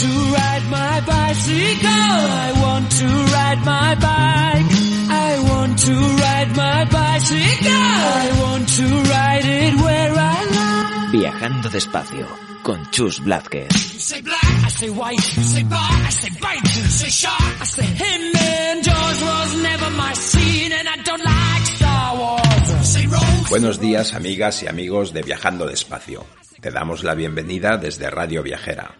To ride my bicycle. I want to ride my bike. I want to ride my bicycle. I want to ride it where I like. Viajando despacio con Chus Blázquez. You say black, I say white. You say bar, I say bite. You say shark, I say him. And Jaws was never my scene, and I don't like Star Wars. You say rose. Buenos días amigas y amigos de Viajando Despacio. Te damos la bienvenida desde Radio Viajera.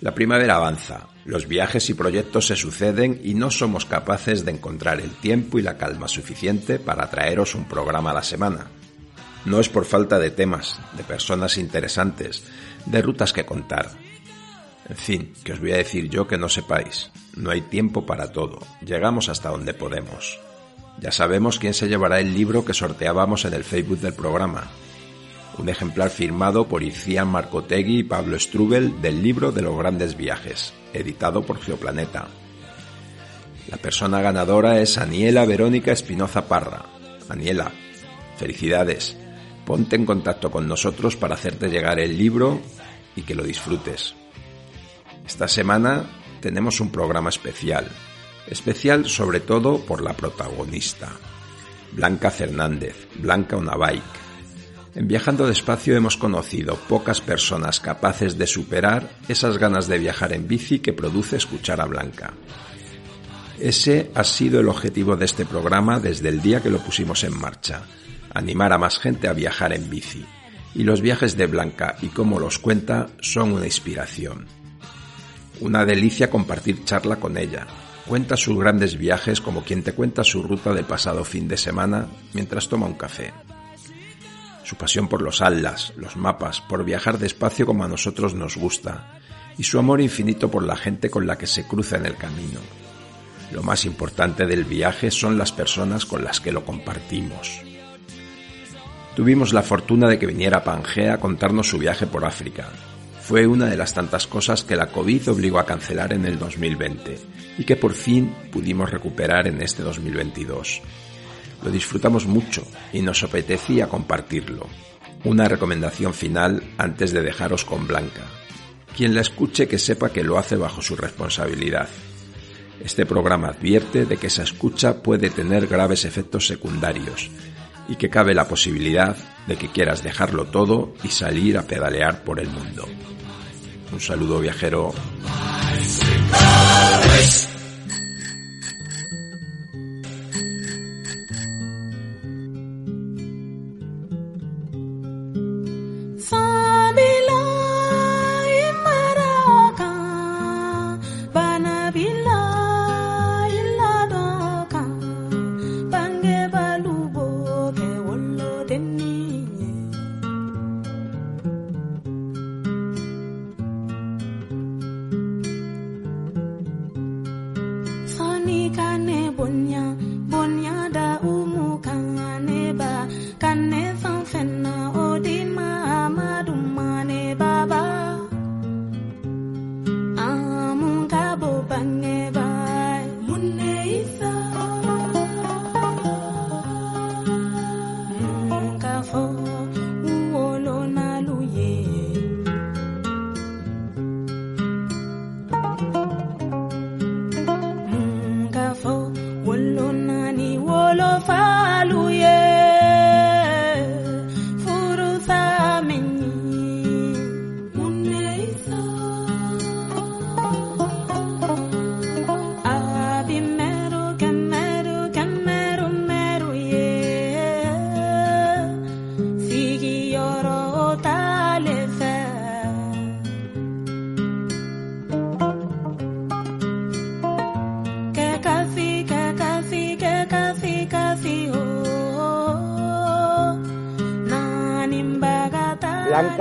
La primavera avanza, los viajes y proyectos se suceden y no somos capaces de encontrar el tiempo y la calma suficiente para traeros un programa a la semana. No es por falta de temas, de personas interesantes, de rutas que contar. En fin, que os voy a decir yo que no sepáis. No hay tiempo para todo. Llegamos hasta donde podemos. Ya sabemos quién se llevará el libro que sorteábamos en el Facebook del programa. Un ejemplar firmado por Ician Marcotegui y Pablo Strubel del libro de los grandes viajes, editado por Geoplaneta. La persona ganadora es Aniela Verónica Espinoza Parra. Aniela, felicidades. Ponte en contacto con nosotros para hacerte llegar el libro y que lo disfrutes. Esta semana tenemos un programa especial, especial sobre todo por la protagonista, Blanca Fernández, Blanca Unabike. En Viajando Despacio hemos conocido pocas personas capaces de superar esas ganas de viajar en bici que produce escuchar a Blanca. Ese ha sido el objetivo de este programa desde el día que lo pusimos en marcha, animar a más gente a viajar en bici. Y los viajes de Blanca y cómo los cuenta son una inspiración. Una delicia compartir charla con ella. Cuenta sus grandes viajes como quien te cuenta su ruta del pasado fin de semana mientras toma un café. Su pasión por los atlas, los mapas, por viajar despacio como a nosotros nos gusta, y su amor infinito por la gente con la que se cruza en el camino. Lo más importante del viaje son las personas con las que lo compartimos. Tuvimos la fortuna de que viniera a Pangea a contarnos su viaje por África. Fue una de las tantas cosas que la COVID obligó a cancelar en el 2020 y que por fin pudimos recuperar en este 2022. Lo disfrutamos mucho y nos apetecía compartirlo. Una recomendación final antes de dejaros con Blanca. Quien la escuche que sepa que lo hace bajo su responsabilidad. Este programa advierte de que esa escucha puede tener graves efectos secundarios y que cabe la posibilidad de que quieras dejarlo todo y salir a pedalear por el mundo. Un saludo viajero.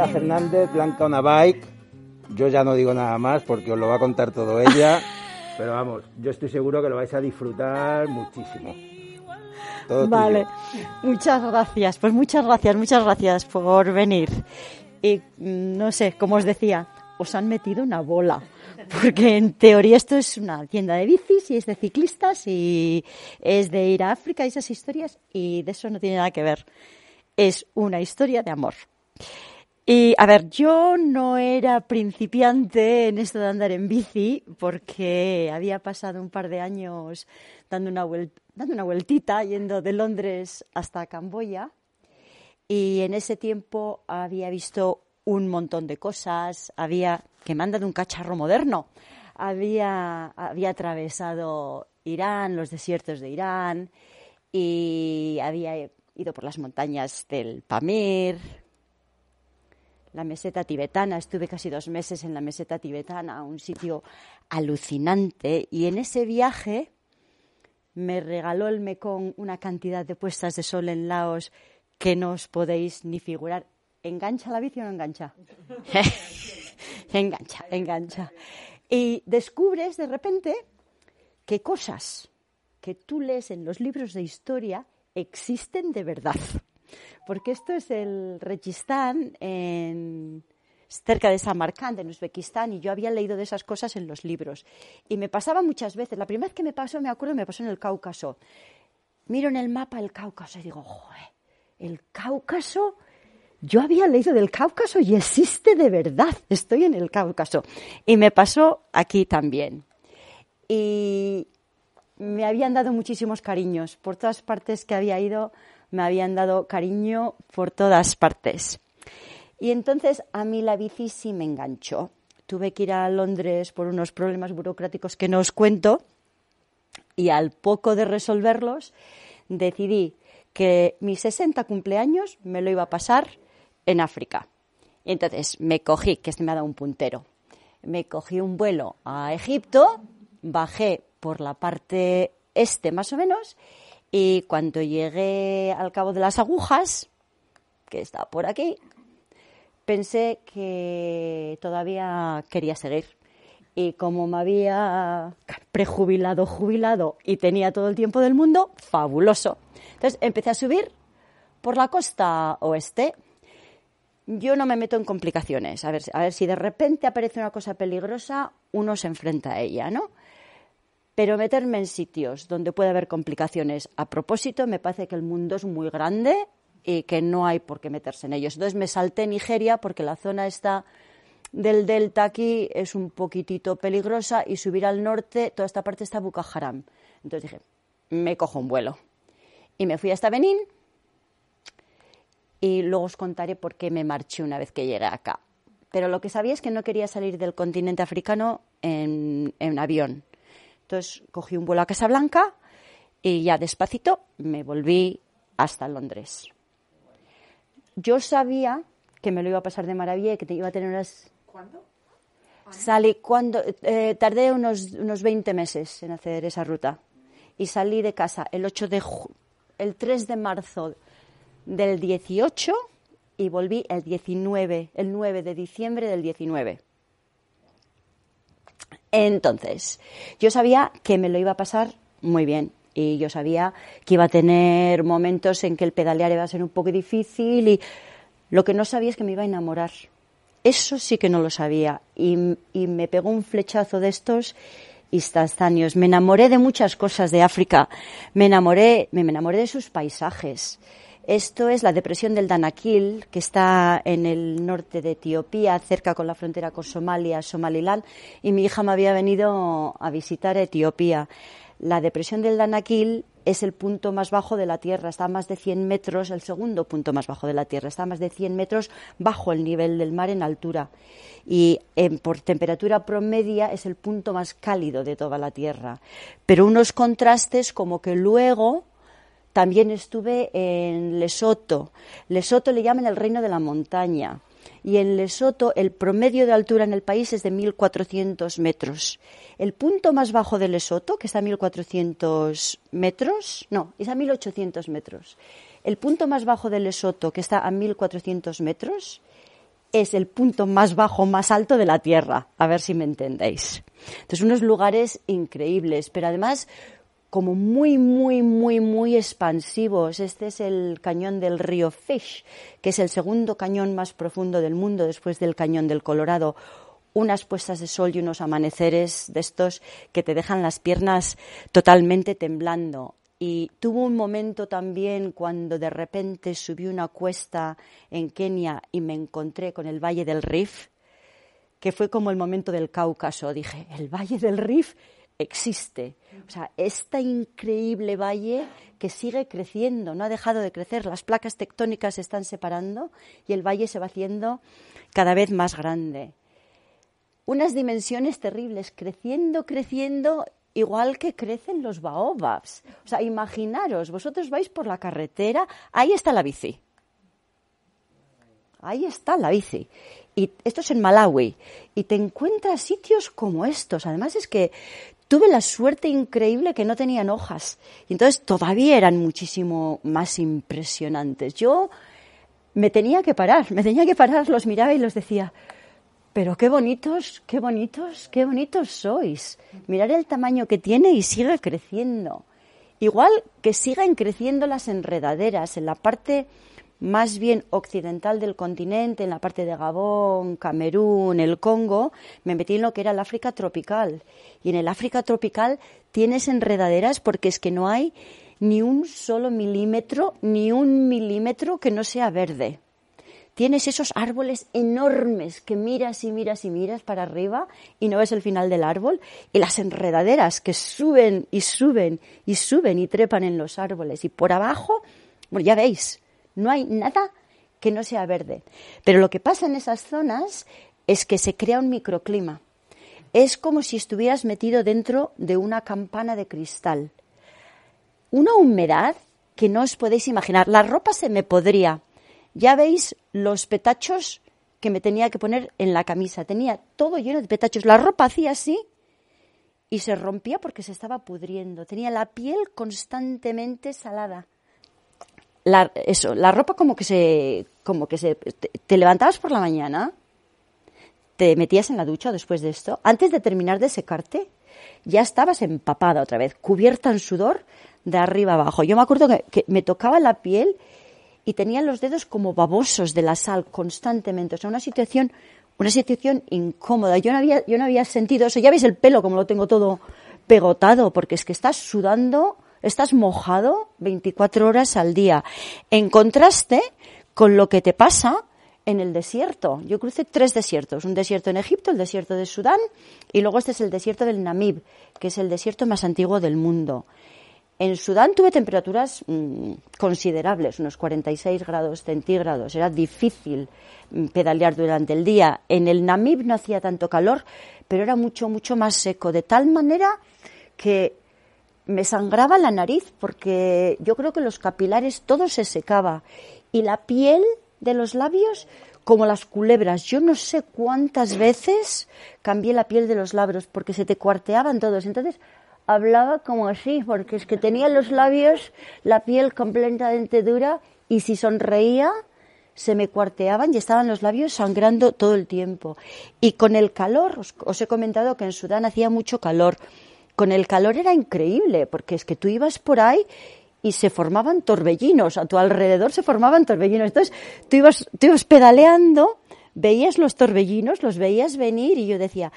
Blanca Fernández, Blanca una bike. Yo ya no digo nada más porque os lo va a contar todo ella. Pero vamos, yo estoy seguro que lo vais a disfrutar muchísimo. Todo Vale, tuyo. muchas gracias. Pues muchas gracias, muchas gracias por venir. Y mm, no sé, como os decía, os han metido una bola. Porque en teoría esto es una tienda de bicis y es de ciclistas y es de ir a África y esas historias y de eso no tiene nada que ver. Es una historia de amor. Y a ver, yo no era principiante en esto de andar en bici porque había pasado un par de años dando una, vuel- dando una vueltita yendo de Londres hasta Camboya. Y en ese tiempo había visto un montón de cosas, había que me han dado un cacharro moderno, había, había atravesado Irán, los desiertos de Irán y había ido por las montañas del Pamir, la meseta tibetana, estuve casi dos meses en la meseta tibetana, un sitio alucinante y en ese viaje me regaló el Mekong una cantidad de puestas de sol en Laos que no os podéis ni figurar. ¿Engancha la bici o no engancha? engancha, engancha. Y descubres de repente que cosas que tú lees en los libros de historia existen de verdad. Porque esto es el Rechistán en cerca de Samarcand, en Uzbekistán, y yo había leído de esas cosas en los libros. Y me pasaba muchas veces. La primera vez que me pasó, me acuerdo, me pasó en el Cáucaso. Miro en el mapa el Cáucaso y digo, joder, el Cáucaso, yo había leído del Cáucaso y existe de verdad, estoy en el Cáucaso. Y me pasó aquí también. Y me habían dado muchísimos cariños. Por todas partes que había ido, me habían dado cariño por todas partes. Y entonces a mí la bici sí me enganchó. Tuve que ir a Londres por unos problemas burocráticos que no os cuento y al poco de resolverlos decidí que mis 60 cumpleaños me lo iba a pasar en África. Y entonces me cogí, que este me ha dado un puntero, me cogí un vuelo a Egipto, bajé por la parte este más o menos y cuando llegué al cabo de las agujas, que está por aquí, pensé que todavía quería seguir. Y como me había prejubilado, jubilado y tenía todo el tiempo del mundo, fabuloso. Entonces empecé a subir por la costa oeste. Yo no me meto en complicaciones. A ver, a ver si de repente aparece una cosa peligrosa, uno se enfrenta a ella, ¿no? Pero meterme en sitios donde puede haber complicaciones a propósito, me parece que el mundo es muy grande y que no hay por qué meterse en ellos. Entonces me salté Nigeria porque la zona está del delta aquí es un poquitito peligrosa y subir al norte, toda esta parte está Boko Haram. Entonces dije, me cojo un vuelo. Y me fui hasta Benín y luego os contaré por qué me marché una vez que llegué acá. Pero lo que sabía es que no quería salir del continente africano en, en avión. Entonces cogí un vuelo a Casablanca y ya despacito me volví hasta Londres. Yo sabía que me lo iba a pasar de maravilla y que te iba a tener unas... ¿Cuándo? Salí cuando... eh, tardé unos, unos 20 meses en hacer esa ruta. Y salí de casa el 8 de... ju- el 3 de marzo del 18 y volví el 19, el 9 de diciembre del 19. Entonces, yo sabía que me lo iba a pasar muy bien y yo sabía que iba a tener momentos en que el pedalear iba a ser un poco difícil y lo que no sabía es que me iba a enamorar. Eso sí que no lo sabía y, me pegó un flechazo de estos instantáneos. Me enamoré de muchas cosas de África. Me enamoré, me enamoré de sus paisajes. Esto es la depresión del Danakil, que está en el norte de Etiopía, cerca con la frontera con Somalia, Somaliland, y mi hija me había venido a visitar Etiopía. La depresión del Danakil es el punto más bajo de la Tierra, está a más de 100 metros, el segundo punto más bajo de la Tierra, está a más de 100 metros bajo el nivel del mar en altura. Y en- por temperatura promedia es el punto más cálido de toda la Tierra. Pero unos contrastes como que luego también estuve en Lesoto. Lesoto le llaman el reino de la montaña. Y en Lesoto el promedio de altura en el país es de 1.400 metros. El punto más bajo de Lesoto, que está a 1.400 metros, no, es a 1.800 metros. El punto más bajo de Lesoto, que está a 1.400 metros, es el punto más bajo, más alto de la Tierra, a ver si me entendéis. Entonces, unos lugares increíbles, pero además como muy, muy, muy, muy expansivos. Este es el cañón del río Fish, que es el segundo cañón más profundo del mundo después del cañón del Colorado. Unas puestas de sol y unos amaneceres de estos que te dejan las piernas totalmente temblando. Y tuvo un momento también cuando de repente subí una cuesta en Kenia y me encontré con el Valle del Rif, que fue como el momento del Cáucaso. Dije, el Valle del Rif existe. O sea, este increíble valle que sigue creciendo, no ha dejado de crecer, las placas tectónicas se están separando y el valle se va haciendo cada vez más grande. Unas dimensiones terribles, creciendo, creciendo, igual que crecen los baobabs. O sea, imaginaros, vosotros vais por la carretera, ahí está la bici. Ahí está la bici. Y esto es en Malawi. Y te encuentras sitios como estos. Además es que tuve la suerte increíble que no tenían hojas. Y entonces todavía eran muchísimo más impresionantes. Yo me tenía que parar, me tenía que parar, los miraba y los decía, pero qué bonitos, qué bonitos, qué bonitos sois. Mirar el tamaño que tiene y sigue creciendo. Igual que siguen creciendo las enredaderas en la parte más bien occidental del continente, en la parte de Gabón, Camerún, el Congo, me metí en lo que era el África tropical. Y en el África tropical tienes enredaderas porque es que no hay ni un solo milímetro, ni un milímetro que no sea verde. Tienes esos árboles enormes que miras y miras y miras para arriba y no ves el final del árbol. Y las enredaderas que suben y suben y suben y trepan en los árboles. Y por abajo, bueno, ya veis, no hay nada que no sea verde. Pero lo que pasa en esas zonas es que se crea un microclima. Es como si estuvieras metido dentro de una campana de cristal. Una humedad que no os podéis imaginar. La ropa se me podría. Ya veis los petachos que me tenía que poner en la camisa. Tenía todo lleno de petachos. La ropa hacía así y se rompía porque se estaba pudriendo. Tenía la piel constantemente salada la, eso, la ropa como que se, como que se, te, levantabas por la mañana, te metías en la ducha después de esto, antes de terminar de secarte, ya estabas empapada otra vez, cubierta en sudor de arriba abajo. Yo me acuerdo que, que me tocaba la piel y tenía los dedos como babosos de la sal constantemente. O sea, una situación, una situación incómoda. Yo no había, yo no había sentido eso. Ya veis el pelo como lo tengo todo pegotado, porque es que estás sudando estás mojado 24 horas al día. En contraste con lo que te pasa en el desierto. Yo crucé tres desiertos. Un desierto en Egipto, el desierto de Sudán y luego este es el desierto del Namib, que es el desierto más antiguo del mundo. En Sudán tuve temperaturas mm, considerables, unos 46 grados centígrados. Era difícil mm, pedalear durante el día. En el Namib no hacía tanto calor, pero era mucho, mucho más seco, de tal manera que me sangraba la nariz porque yo creo que los capilares todo se secaba y la piel de los labios como las culebras. Yo no sé cuántas veces cambié la piel de los labios porque se te cuarteaban todos. Entonces hablaba como así porque es que tenía los labios, la piel completamente dura y si sonreía se me cuarteaban y estaban los labios sangrando todo el tiempo. Y con el calor, os, he comentado que en Sudán hacía mucho calor con el calor era increíble, porque es que tú ibas por ahí y se formaban torbellinos, a tu alrededor se formaban torbellinos. Entonces tú ibas, tú ibas pedaleando, veías los torbellinos, los veías venir y yo decía,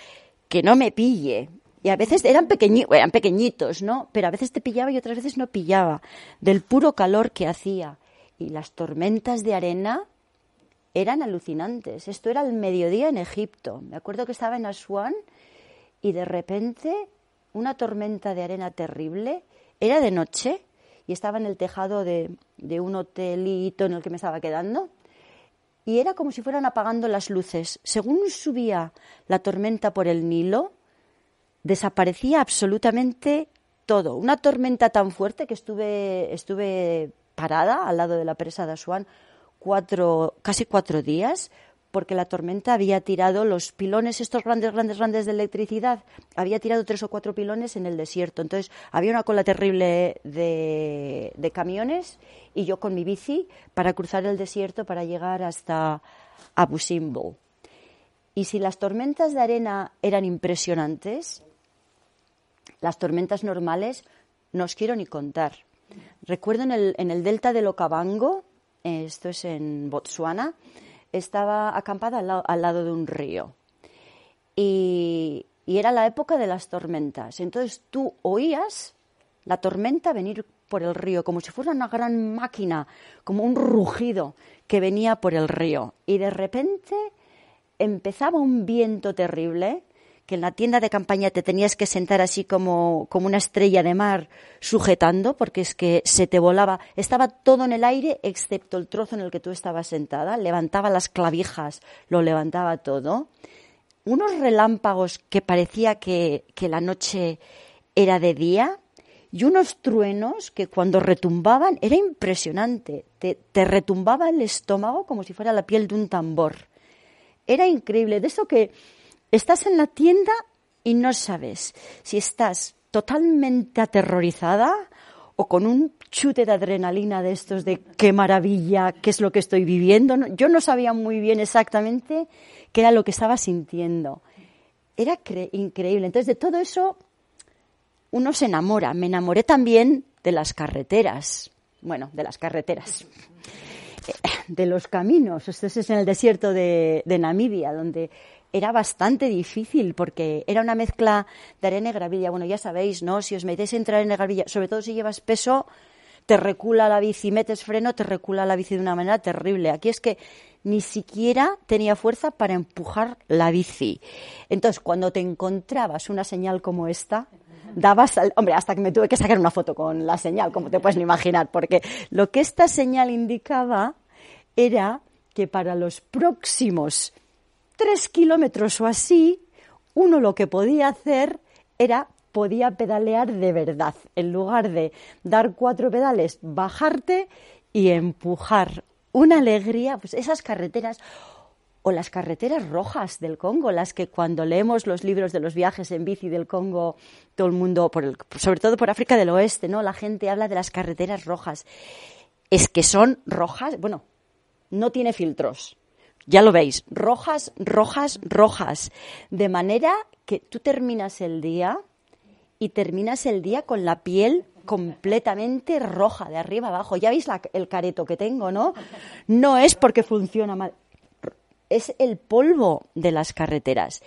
que no me pille. Y a veces eran, eran pequeñitos, ¿no? Pero a veces te pillaba y otras veces no pillaba, del puro calor que hacía. Y las tormentas de arena eran alucinantes. Esto era el mediodía en Egipto. Me acuerdo que estaba en Asuán y de repente una tormenta de arena terrible. Era de noche y estaba en el tejado de, un hotelito en el que me estaba quedando. Y era como si fueran apagando las luces. Según subía la tormenta por el Nilo, desaparecía absolutamente todo. Una tormenta tan fuerte que estuve, estuve parada al lado de la presa de Asuán cuatro, casi cuatro días porque la tormenta había tirado los pilones, estos grandes, grandes, grandes de electricidad, había tirado tres o cuatro pilones en el desierto. Entonces había una cola terrible de, camiones y yo con mi bici para cruzar el desierto para llegar hasta, Abu Simbel. Y si las tormentas de arena eran impresionantes, las tormentas normales no os quiero ni contar. Recuerdo en el, en el delta del Okavango, esto es en Botswana, estaba acampada al, lado- al lado de un río. Y, y era la época de las tormentas. Entonces tú oías la tormenta venir por el río, como si fuera una gran máquina, como un rugido que venía por el río. Y de repente empezaba un viento terrible, que en la tienda de campaña te tenías que sentar así como, como una estrella de mar sujetando, porque es que se te volaba. Estaba todo en el aire excepto el trozo en el que tú estabas sentada. Levantaba las clavijas, lo levantaba todo. Unos relámpagos que parecía que, que la noche era de día y unos truenos que cuando retumbaban era impresionante. Te, te retumbaba el estómago como si fuera la piel de un tambor. Era increíble. De eso que estás en la tienda y no sabes si estás totalmente aterrorizada o con un chute de adrenalina de estos de qué maravilla, qué es lo que estoy viviendo. Yo no sabía muy bien exactamente qué era lo que estaba sintiendo. Era cre- increíble. Entonces, de todo eso uno se enamora. Me enamoré también de las carreteras. Bueno, de las carreteras. Eh, De los caminos. Esto es en el desierto de, de Namibia, donde era bastante difícil porque era una mezcla de arena y gravilla. Bueno, ya sabéis, ¿no? Si os metéis entre arena y gravilla, sobre todo si llevas peso, te recula la bici, metes freno, te recula la bici de una manera terrible. Aquí es que ni siquiera tenía fuerza para empujar la bici. Entonces, cuando te encontrabas una señal como esta, dabas, al- hombre, hasta que me tuve que sacar una foto con la señal, como te puedes imaginar, porque lo que esta señal indicaba era que para los próximos tres kilómetros o así, uno lo que podía hacer era podía pedalear de verdad. En lugar de dar cuatro pedales, bajarte y empujar. Una alegría, pues esas carreteras o las carreteras rojas del Congo, las que cuando leemos los libros de los viajes en bici del Congo, todo el mundo, sobre todo por África del Oeste, ¿no? La gente habla de las carreteras rojas. Es que son rojas, bueno, no tiene filtros. Ya lo veis, rojas, rojas, rojas. De manera que tú terminas el día y terminas el día con la piel completamente roja, de arriba abajo. Ya veis el careto que tengo, ¿no? No es porque funciona mal, es el polvo de las carreteras.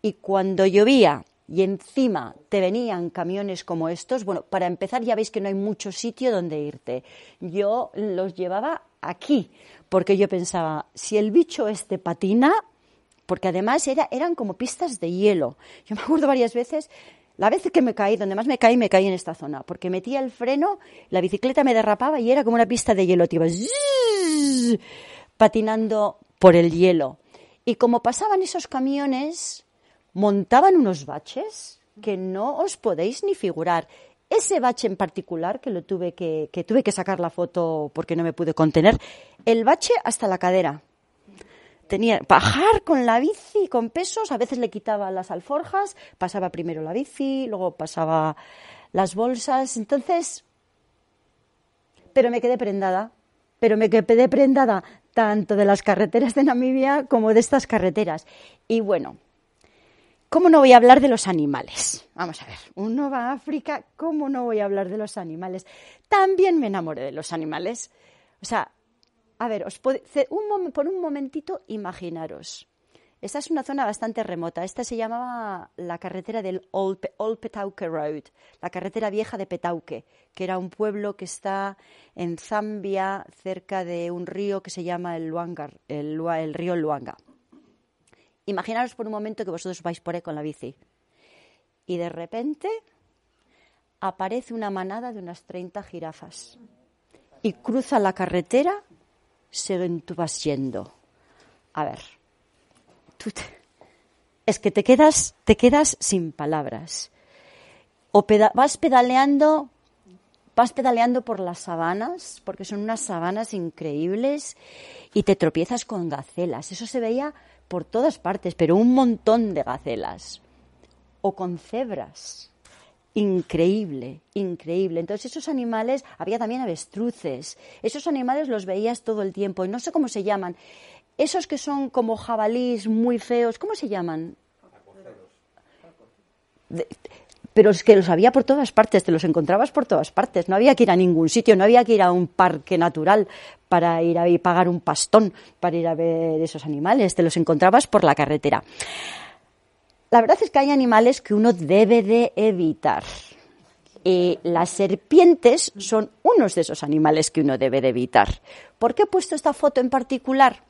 Y cuando llovía y encima te venían camiones como estos, bueno, para empezar ya veis que no hay mucho sitio donde irte. Yo los llevaba aquí, porque yo pensaba, si el bicho este patina, porque además era, eran como pistas de hielo. Yo me acuerdo varias veces, la vez que me caí, donde más me caí, me caí en esta zona, porque metía el freno, la bicicleta me derrapaba y era como una pista de hielo, te zzzz, patinando por el hielo. Y como pasaban esos camiones, montaban unos baches que no os podéis ni figurar. Ese bache en particular, que lo tuve que, que tuve que sacar la foto porque no me pude contener, el bache hasta la cadera tenía bajar con la bici con pesos, a veces le quitaba las alforjas, pasaba primero la bici, luego pasaba las bolsas, entonces pero me quedé prendada, pero me quedé prendada tanto de las carreteras de Namibia como de estas carreteras. Y bueno, ¿cómo no voy a hablar de los animales? Vamos a ver, uno va a África, ¿cómo no voy a hablar de los animales? También me enamoré de los animales. O sea, a ver, os ce- un por un momentito imaginaros. Esta es una zona bastante remota. Esta se llamaba la carretera del Old, Old Petauke Road, la carretera vieja de Petauke, que era un pueblo que está en Zambia, cerca de un río que se llama el Luanga, el, el río Luanga. Imaginaros por un momento que vosotros vais por ahí con la bici y de repente aparece una manada de unas 30 jirafas y cruza la carretera según tú vas yendo. A ver, tú te- es que te quedas, te quedas sin palabras. O vas pedaleando, vas pedaleando por las sabanas, porque son unas sabanas increíbles, y te tropiezas con gacelas. Eso se veía por todas partes, pero un montón de gacelas. O con cebras. Increíble, increíble. Entonces esos animales, había también avestruces. Esos animales los veías todo el tiempo y no sé cómo se llaman. esos que son como jabalís muy feos, ¿cómo se llaman? De- pero es que los había por todas partes, te los encontrabas por todas partes. No había que ir a ningún sitio, no había que ir a un parque natural para ir a pagar un pastón para ir a ver esos animales, te los encontrabas por la carretera. La verdad es que hay animales que uno debe de evitar. Y las serpientes son unos de esos animales que uno debe de evitar. ¿Por qué he puesto esta foto en particular?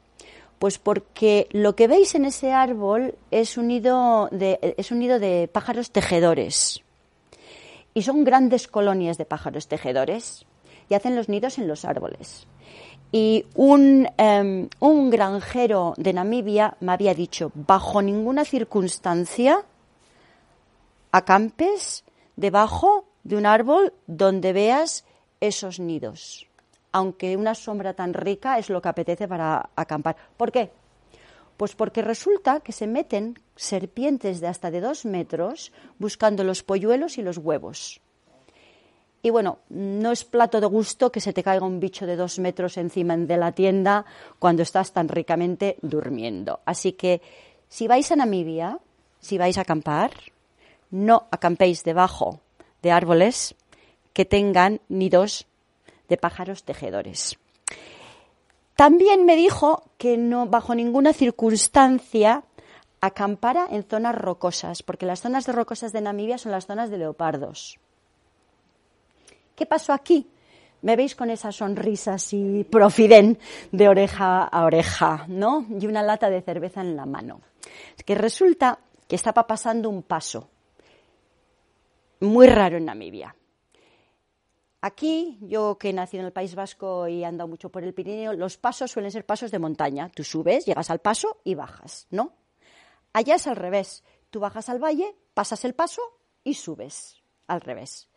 Pues porque lo que veis en ese árbol es un nido de, es un nido de pájaros tejedores. Y son grandes colonias de pájaros tejedores y hacen los nidos en los árboles. Y un, em, un granjero de Namibia me había dicho, bajo ninguna circunstancia acampes debajo de un árbol donde veas esos nidos. Aunque una sombra tan rica es lo que apetece para acampar. ¿Por qué? Pues porque resulta que se meten serpientes de hasta de dos metros buscando los polluelos y los huevos. Y bueno, no es plato de gusto que se te caiga un bicho de dos metros encima de la tienda cuando estás tan ricamente durmiendo. Así que si vais a Namibia, si vais a acampar, no acampéis debajo de árboles que tengan nidos de pájaros tejedores. También me dijo que no, bajo ninguna circunstancia acampara en zonas rocosas, porque las zonas rocosas de Namibia son las zonas de leopardos. ¿Qué pasó aquí? Me veis con esa sonrisa así profiden de oreja a oreja, ¿no? Y una lata de cerveza en la mano. Que resulta que estaba pasando un paso muy raro en Namibia. Aquí, yo que he nacido en el País Vasco y he andado mucho por el Pirineo, los pasos suelen ser pasos de montaña. Tú subes, llegas al paso y bajas, ¿no? Allá es al revés. Tú bajas al valle, pasas el paso y subes al revés.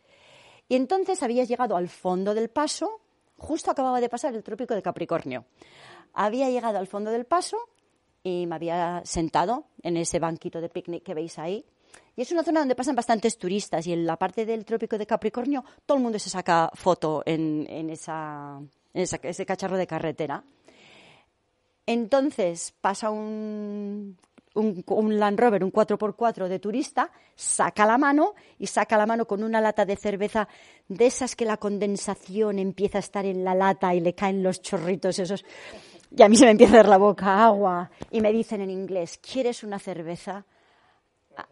Y entonces habías llegado al fondo del paso, justo acababa de pasar el trópico de Capricornio. Había llegado al fondo del paso y me había sentado en ese banquito de picnic que veis ahí. Y es una zona donde pasan bastantes turistas y en la parte del trópico de Capricornio todo el mundo se saca foto en, ese cacharro de carretera. Entonces pasa un Land Rover, un 4x4 de turista, saca la mano y saca la mano con una lata de cerveza de esas que la condensación empieza a estar en la lata y le caen los chorritos esos. Y a mí se me empieza a dar la boca agua. Y me dicen en inglés, ¿quieres una cerveza?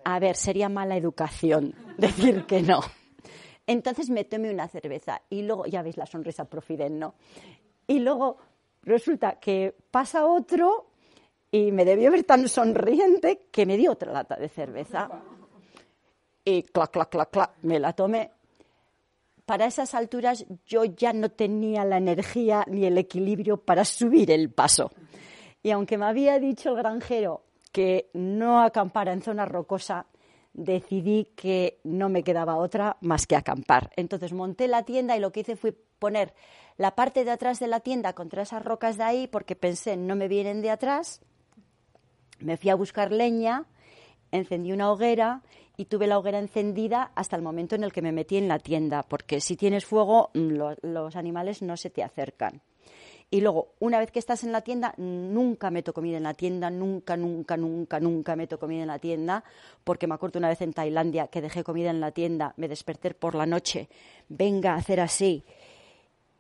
A- ver, sería mala educación decir que no. Entonces me tomé una cerveza y luego, ya veis la sonrisa profiden, ¿no? Y luego resulta que pasa otro y me debió ver tan sonriente que me dio otra lata de cerveza. Y clac, clac, clac, clac, me la tomé. Para esas alturas yo ya no tenía la energía ni el equilibrio para subir el paso. Y aunque me había dicho el granjero que no acampara en zona rocosa, decidí que no me quedaba otra más que acampar. Entonces monté la tienda y lo que hice fue poner la parte de atrás de la tienda contra esas rocas de ahí porque pensé no me vienen de atrás. Me fui a buscar leña, encendí una hoguera y tuve la hoguera encendida hasta el momento en el que me metí en la tienda, porque si tienes fuego mm, lo- los animales no se te acercan. Y luego, una vez que estás en la tienda, nunca meto comida en la tienda, nunca, nunca, nunca, nunca meto comida en la tienda, porque me acuerdo una vez en Tailandia que dejé comida en la tienda, me desperté por la noche, venga a hacer así,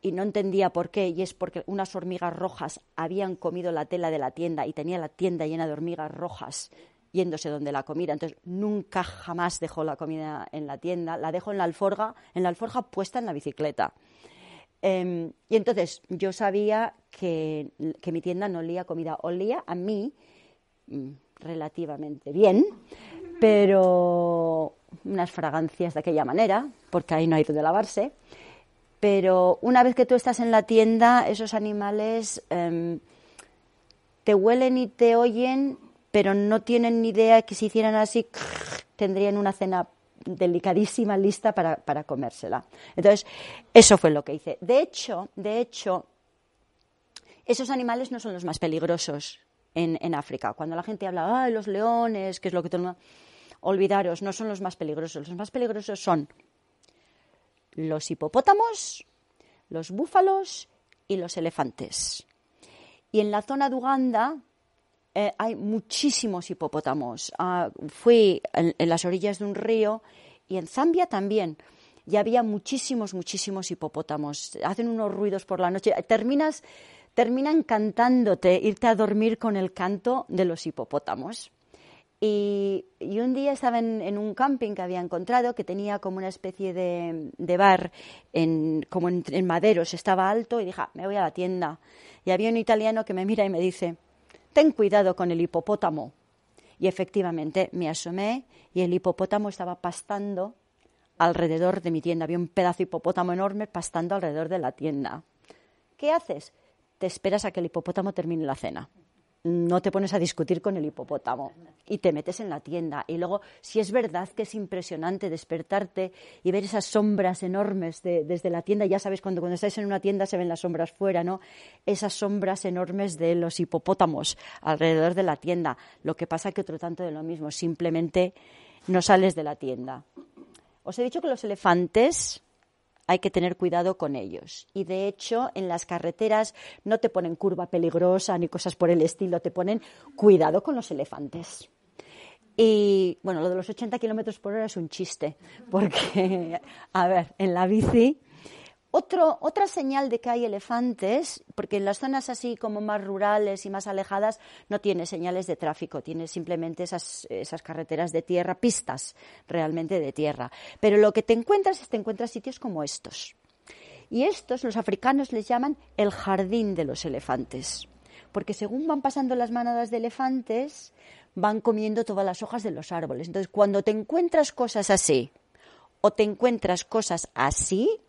y no entendía por qué, y es porque unas hormigas rojas habían comido la tela de la tienda y tenía la tienda llena de hormigas rojas yéndose donde la comida. Entonces, nunca jamás dejo la comida en la tienda, la dejo en la alforja, en la alforja puesta en la bicicleta. Em, y entonces yo sabía que, que mi tienda no olía comida, olía a mí mm, relativamente bien, pero unas fragancias de aquella manera, porque ahí no hay donde lavarse. Pero una vez que tú estás en la tienda, esos animales em, te huelen y te oyen, pero no tienen ni idea que si hicieran así, tendrían una cena delicadísima lista para, para comérsela. Entonces, eso fue lo que hice. De hecho, de hecho, esos animales no son los más peligrosos en, en África. Cuando la gente habla, ay, los leones, que es lo que todo el mundo... Olvidaros, no son los más peligrosos. Los más peligrosos son los hipopótamos, los búfalos y los elefantes. Y en la zona de Uganda eh, hay muchísimos hipopótamos. Ah, fui en, las orillas de un río y en Zambia también. Y había muchísimos, muchísimos hipopótamos. Hacen unos ruidos por la noche. Terminas, terminan cantándote, irte a dormir con el canto de los hipopótamos. Y, un día estaba en, en un camping que había encontrado que tenía como una especie de, de bar en, como en, en maderos, estaba alto y dije, "Ah, me voy a la tienda. Y había un italiano que me mira y me dice, ten cuidado con el hipopótamo. Y efectivamente me asomé y el hipopótamo estaba pastando alrededor de mi tienda. Había un pedazo de hipopótamo enorme pastando alrededor de la tienda. ¿Qué haces? Te esperas a que el hipopótamo termine la cena. No te pones a discutir con el hipopótamo y te metes en la tienda. Y luego, si es verdad que es impresionante despertarte y ver esas sombras enormes de- desde la tienda, ya sabes, cuando, cuando estáis en una tienda se ven las sombras fuera, ¿no? Esas sombras enormes de los hipopótamos alrededor de la tienda. Lo que pasa que otro tanto de lo mismo, simplemente no sales de la tienda. Os he dicho que los elefantes hay que tener cuidado con ellos. Y de hecho, en las carreteras no te ponen curva peligrosa ni cosas por el estilo, te ponen cuidado con los elefantes. Y bueno, lo de los 80 kilómetros por hora es un chiste, porque, a ver, en la bici. Otra señal de que hay elefantes, porque en las zonas así como más rurales y más alejadas no tiene señales de tráfico, tiene simplemente esas, esas carreteras de tierra, pistas realmente de tierra. Pero lo que te encuentras es te encuentras sitios como estos. Y estos los africanos les llaman el jardín de los elefantes, porque según van pasando las manadas de elefantes, van comiendo todas las hojas de los árboles. Entonces, cuando te encuentras cosas así, o te encuentras cosas así,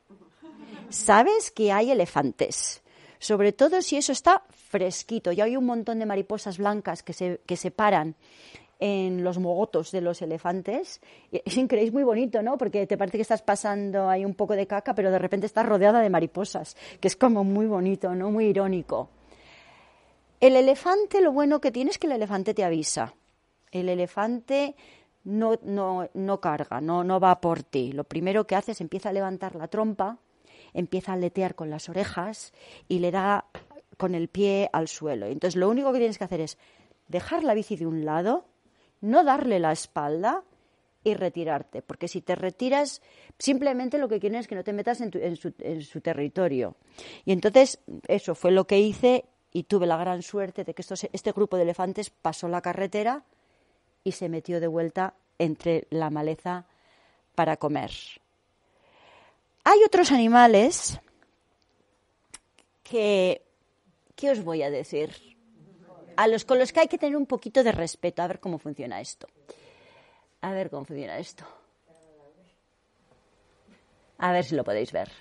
sabes que hay elefantes. Sobre todo si eso está fresquito. Y hay un montón de mariposas blancas que se, que se paran en los mogotos de los elefantes. Es increíble, es muy bonito, ¿no? Porque te parece que estás pasando ahí un poco de caca, pero de repente estás rodeada de mariposas, que es como muy bonito, ¿no? Muy irónico. El elefante, lo bueno que tiene es que el elefante te avisa. El elefante no, no, no carga, no, no va por ti. Lo primero que hace es empieza a levantar la trompa, empieza a aletear con las orejas y le da con el pie al suelo. Entonces lo único que tienes que hacer es dejar la bici de un lado, no darle la espalda y retirarte, porque si te retiras, simplemente lo que quieren es que no te metas en, tu- en su, en su territorio. Y entonces eso fue lo que hice y tuve la gran suerte de que este grupo de elefantes pasó la carretera y se metió de vuelta entre la maleza para comer. Hay otros animales que, ¿qué os voy a decir? A los con los que hay que tener un poquito de respeto, a ver cómo funciona esto. A ver cómo funciona esto. A ver si lo podéis ver.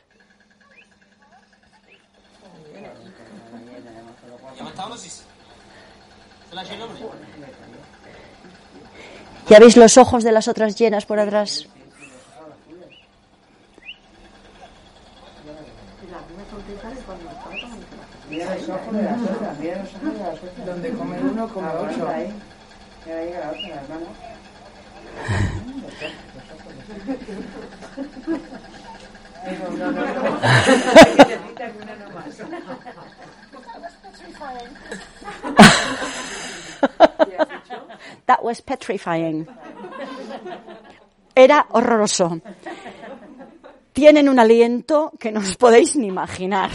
¿Ya veis los ojos de las otras llenas por atrás? Mira los ojos de las otras, mira los ojos de las otras. Donde come uno, come ocho. Ahí. Y ahora llega la otra, la hermana. Eso, no, no, no. Necesitas una nomás. That was petrifying. Era horroroso. Tienen un aliento que no os podéis ni imaginar.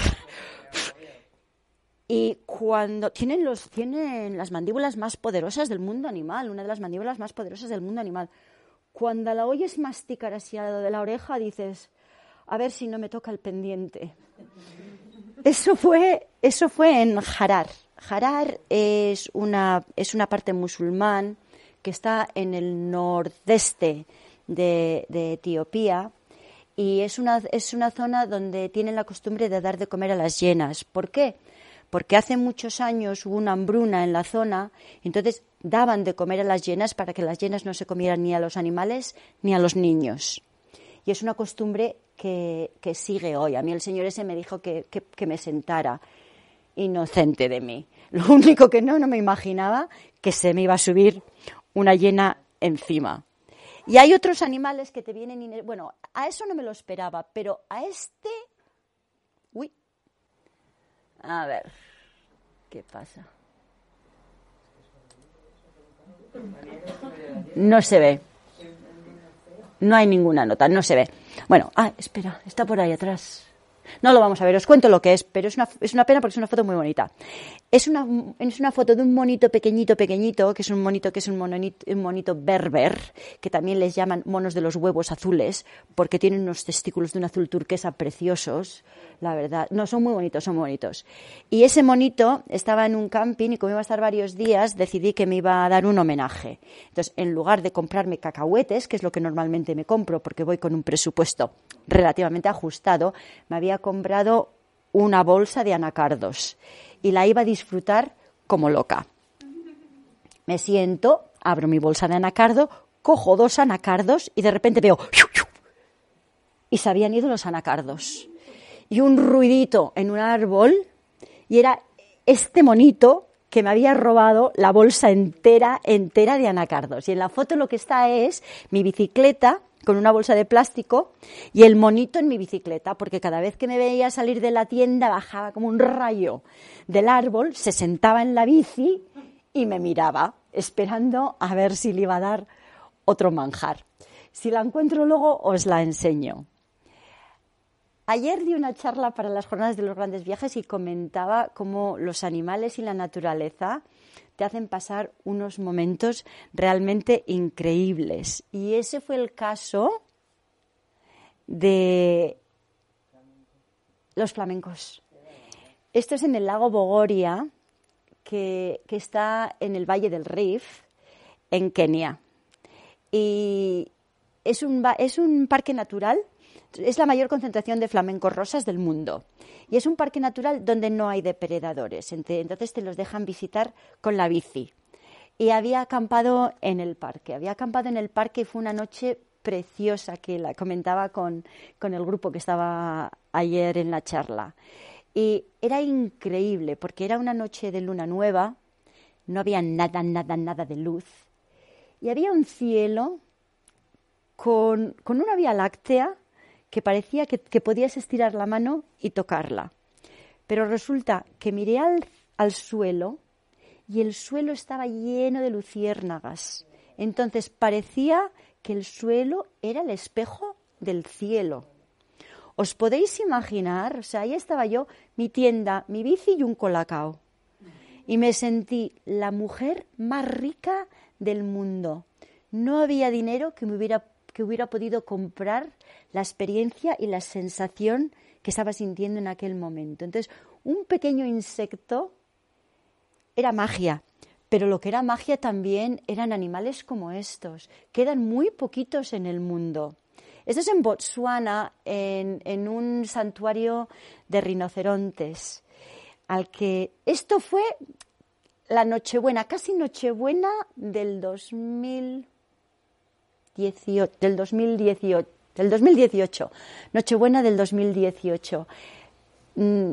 Y cuando tienen los tienen las mandíbulas más poderosas del mundo animal, una de las mandíbulas más poderosas del mundo animal. Cuando la oyes masticar lado de la oreja dices, a ver si no me toca el pendiente. Eso fue, eso fue en Harar. Harar es una, es una parte musulmán que está en el nordeste de, de Etiopía y es una, es una zona donde tienen la costumbre de dar de comer a las hienas. ¿Por qué? Porque hace muchos años hubo una hambruna en la zona, entonces daban de comer a las hienas para que las hienas no se comieran ni a los animales ni a los niños. Y es una costumbre que, que sigue hoy. A mí el señor ese me dijo que, que, me sentara, inocente de mí. Lo único que no, no me imaginaba que se me iba a subir una hiena encima. Y hay otros animales que te vienen... Bueno, a eso no me lo esperaba, pero a este... A ver. ¿Qué pasa? No se ve. No hay ninguna nota, no se ve. Bueno, ah, espera, está por ahí atrás. No lo vamos a ver, os cuento lo que es, pero es una, es una pena porque es una foto muy bonita. Es una, es una foto de un monito pequeñito, pequeñito, que es un monito que es un monito, un monito berber, que también les llaman monos de los huevos azules, porque tienen unos testículos de un azul turquesa preciosos, la verdad. No, son muy bonitos, son muy bonitos. Y ese monito estaba en un camping y como iba a estar varios días, decidí que me iba a dar un homenaje. Entonces, en lugar de comprarme cacahuetes, que es lo que normalmente me compro porque voy con un presupuesto relativamente ajustado, me había comprado una bolsa de anacardos y la iba a disfrutar como loca. Me siento, abro mi bolsa de anacardo, cojo dos anacardos y de repente veo y se habían ido los anacardos. Y un ruidito en un árbol y era este monito que me había robado la bolsa entera, entera de anacardos. Y en la foto lo que está es mi bicicleta con una bolsa de plástico y el monito en mi bicicleta, porque cada vez que me veía salir de la tienda bajaba como un rayo del árbol, se sentaba en la bici y me miraba, esperando a ver si le iba a dar otro manjar. Si la encuentro luego, os la enseño. Ayer di una charla para las jornadas de los grandes viajes y comentaba cómo los animales y la naturaleza te hacen pasar unos momentos realmente increíbles. Y ese fue el caso de los flamencos. Esto es en el lago Bogoria, que, que está en el Valle del Rif, en Kenia. Y es un, es un parque natural es la mayor concentración de flamencos rosas del mundo. Y es un parque natural donde no hay depredadores. Entonces te los dejan visitar con la bici. Y había acampado en el parque. Había acampado en el parque y fue una noche preciosa que la comentaba con, con el grupo que estaba ayer en la charla. Y era increíble porque era una noche de luna nueva, no había nada, nada, nada de luz. Y había un cielo con, con una vía láctea que parecía que, podías estirar la mano y tocarla. Pero resulta que miré al, al suelo y el suelo estaba lleno de luciérnagas. Entonces parecía que el suelo era el espejo del cielo. ¿Os podéis imaginar? O sea, ahí estaba yo, mi tienda, mi bici y un colacao. Y me sentí la mujer más rica del mundo. No había dinero que me hubiera que hubiera podido comprar la experiencia y la sensación que estaba sintiendo en aquel momento. Entonces, un pequeño insecto era magia, pero lo que era magia también eran animales como estos. Quedan muy poquitos en el mundo. Esto es en Botswana, en, en un santuario de rinocerontes, al que esto fue la Nochebuena, casi Nochebuena del 2000 del 2018, del 2018, Nochebuena del 2018. Mm,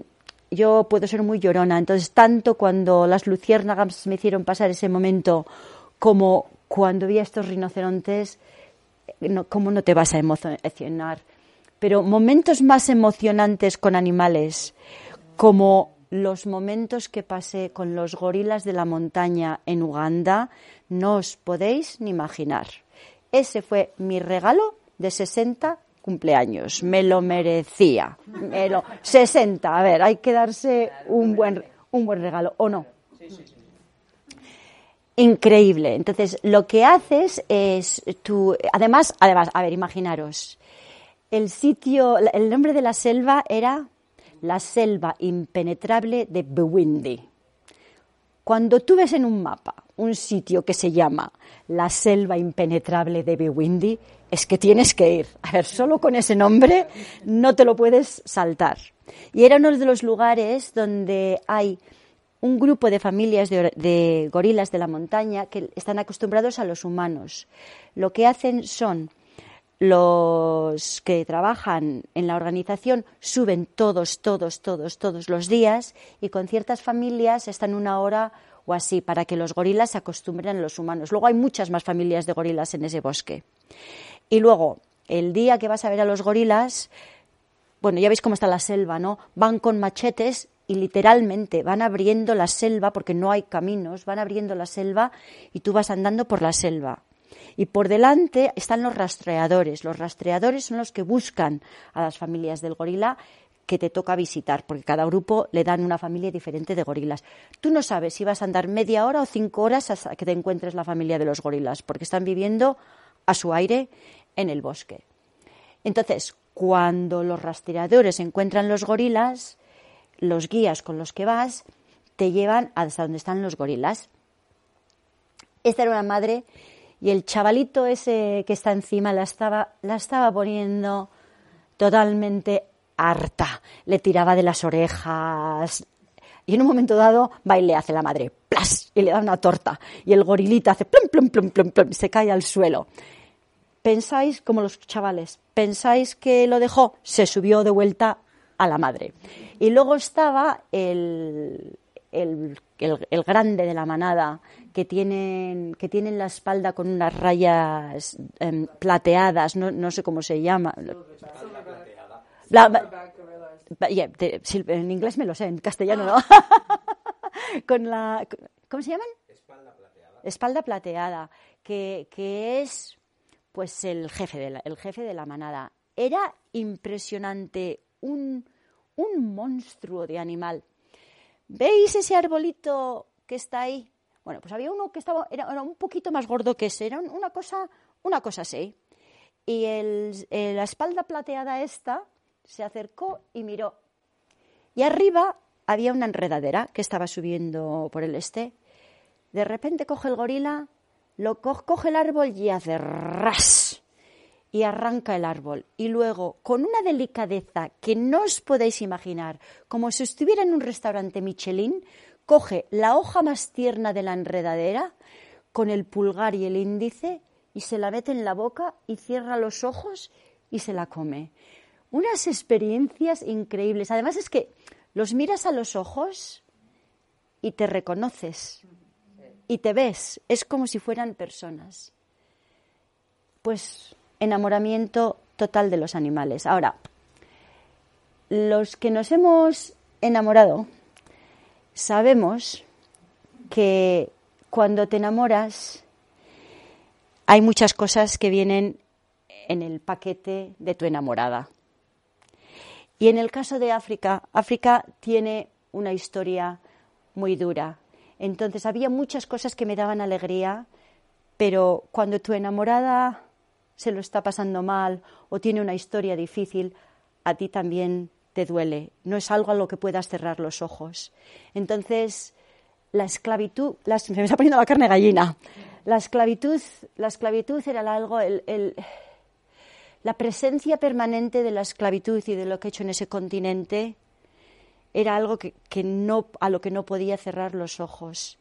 yo puedo ser muy llorona, entonces tanto cuando las luciérnagas me hicieron pasar ese momento como cuando vi a estos rinocerontes, no, ¿cómo no te vas a emocionar? Pero momentos más emocionantes con animales, como los momentos que pasé con los gorilas de la montaña en Uganda, no os podéis ni imaginar. Ese fue mi regalo de 60 cumpleaños. Me lo merecía. Me 60. A ver, hay que darse un buen, un buen regalo, ¿o no? Increíble. Entonces, lo que haces es tú. Además, además, a ver, imaginaros. El sitio, el nombre de la selva era la selva impenetrable de Bwindi. Cuando tú ves en un mapa un sitio que se llama la selva impenetrable de Bwindi, es que tienes que ir. A ver, solo con ese nombre no te lo puedes saltar. Y era uno de los lugares donde hay un grupo de familias de, de, gorilas de la montaña que están acostumbrados a los humanos. Lo que hacen son los que trabajan en la organización suben todos, todos, todos, todos los días y con ciertas familias están una hora o así para que los gorilas se acostumbren a los humanos. Luego hay muchas más familias de gorilas en ese bosque. Y luego, el día que vas a ver a los gorilas, bueno, ya veis cómo está la selva, ¿no? Van con machetes y literalmente van abriendo la selva porque no hay caminos, van abriendo la selva y tú vas andando por la selva. Y por delante están los rastreadores. Los rastreadores son los que buscan a las familias del gorila que te toca visitar, porque cada grupo le dan una familia diferente de gorilas. Tú no sabes si vas a andar media hora o cinco horas hasta que te encuentres la familia de los gorilas, porque están viviendo a su aire en el bosque. Entonces, cuando los rastreadores encuentran los gorilas, los guías con los que vas te llevan hasta donde están los gorilas. Esta era una madre y el chavalito ese que está encima la estaba, la estaba poniendo totalmente harta. Le tiraba de las orejas. Y en un momento dado va y le hace la madre, ¡plas! y le da una torta. Y el gorilita hace plum, plum, plum, plum, plum, se cae al suelo. Pensáis, como los chavales, pensáis que lo dejó, se subió de vuelta a la madre. Y luego estaba el, el, el, grande de la manada, que tienen, que tienen la espalda con unas rayas em, plateadas, no, no, sé cómo se llama. en inglés me lo sé, en castellano no. con la, ¿Cómo se llaman? Espalda plateada. Espalda plateada, que, que es pues el jefe, de la, el jefe de la manada. Era impresionante, un, un monstruo de animal. ¿Veis ese arbolito que está ahí? Bueno, pues había uno que estaba, era, un poquito más gordo que ese, era una cosa, una cosa así. Y el, la espalda plateada esta se acercó y miró. Y arriba había una enredadera que estaba subiendo por el este. De repente coge el gorila, lo coge el árbol y hace ras y arranca el árbol. Y luego, con una delicadeza que no os podéis imaginar, como si estuviera en un restaurante Michelin, coge la hoja más tierna de la enredadera con el pulgar y el índice y se la mete en la boca y cierra los ojos y se la come. Unas experiencias increíbles. Además es que los miras a los ojos y te reconoces y te ves. Es como si fueran personas. Pues enamoramiento total de los animales. Ahora, los que nos hemos enamorado sabemos que cuando te enamoras hay muchas cosas que vienen en el paquete de tu enamorada. Y en el caso de África, África tiene una historia muy dura. Entonces había muchas cosas que me daban alegría, pero cuando tu enamorada se lo está pasando mal o tiene una historia difícil, a ti también te duele. No es algo a lo que puedas cerrar los ojos. Entonces, la esclavitud, se me está poniendo la carne gallina. La esclavitud, la esclavitud era algo, el, la presencia permanente de la esclavitud y de lo que he hecho en ese continente era algo que, que no, a lo que no podía cerrar los ojos.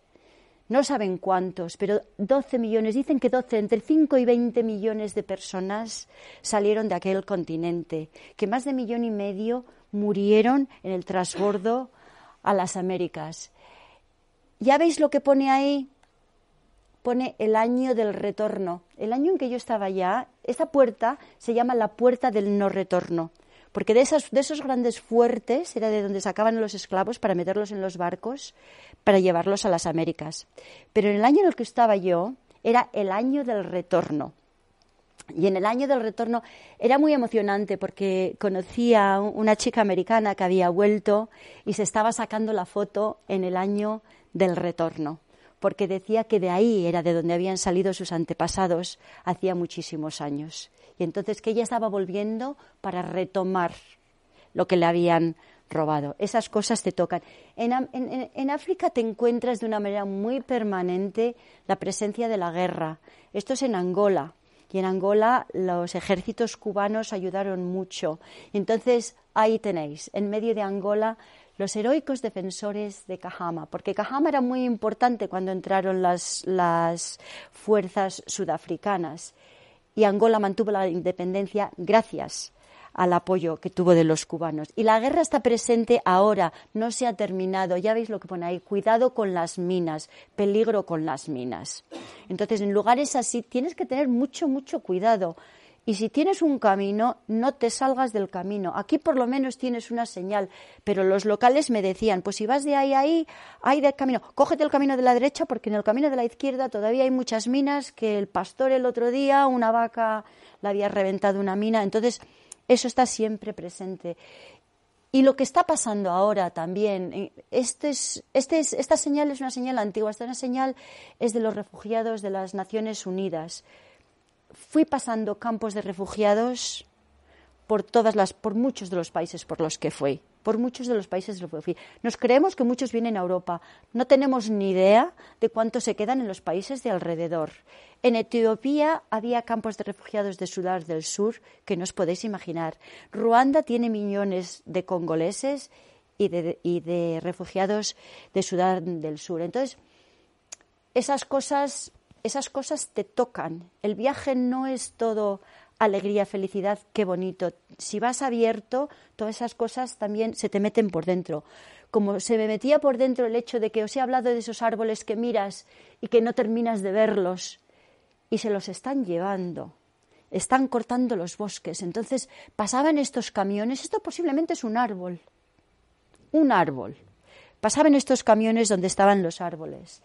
No saben cuántos, pero 12 millones, dicen que 12, entre 5 y 20 millones de personas salieron de aquel continente, que más de millón y medio murieron en el transbordo a las Américas. ¿Ya veis lo que pone ahí? Pone el año del retorno. El año en que yo estaba allá, esta puerta se llama la puerta del no retorno porque de, de esos grandes fuertes era de donde sacaban los esclavos para meterlos en los barcos, para llevarlos a las Américas. Pero en el año en el que estaba yo era el año del retorno. Y en el año del retorno era muy emocionante porque conocí a una chica americana que había vuelto y se estaba sacando la foto en el año del retorno, porque decía que de ahí era de donde habían salido sus antepasados hacía muchísimos años y entonces que ella estaba volviendo para retomar lo que le habían robado. Esas cosas te tocan. En, África te encuentras de una manera muy permanente la presencia de la guerra. Esto es en Angola. Y en Angola los ejércitos cubanos ayudaron mucho. Entonces ahí tenéis, en medio de Angola, los heroicos defensores de Kahama, porque Kahama era muy importante cuando entraron las, las fuerzas sudafricanas y Angola mantuvo la independencia gracias al apoyo que tuvo de los cubanos. Y la guerra está presente ahora, no se ha terminado. Ya veis lo que pone ahí, cuidado con las minas, peligro con las minas. Entonces, en lugares así tienes que tener mucho, mucho cuidado. Y si tienes un camino, no te salgas del camino. Aquí por lo menos tienes una señal. Pero los locales me decían, pues si vas de ahí a ahí, hay del camino, cógete el camino de la derecha porque en el camino de la izquierda todavía hay muchas minas que el pastor el otro día, una vaca, la había reventado una mina. Entonces, eso está siempre presente. Y lo que está pasando ahora también, eh, este es, este es, esta señal es una señal antigua, esta es una señal es de los refugiados de las Naciones Unidas. Fui pasando campos de refugiados por todas las, por muchos de los países por los que fui, por muchos de los países de los que fui. Nos creemos que muchos vienen a Europa. No tenemos ni idea de cuántos se quedan en los países de alrededor. En Etiopía había campos de refugiados de Sudán del Sur que no os podéis imaginar. Ruanda tiene millones de congoleses y de, refugiados de Sudán del Sur. Entonces, esas cosas, esas cosas te tocan. El viaje no es todo alegría, felicidad, qué bonito. Si vas abierto, todas esas cosas también se te meten por dentro. Como se me metía por dentro el hecho de que os he hablado de esos árboles que miras y que no terminas de verlos y se los están llevando. Están cortando los bosques. Entonces pasaban estos camiones. Esto posiblemente es un árbol. Un árbol. Pasaban estos camiones donde estaban los árboles.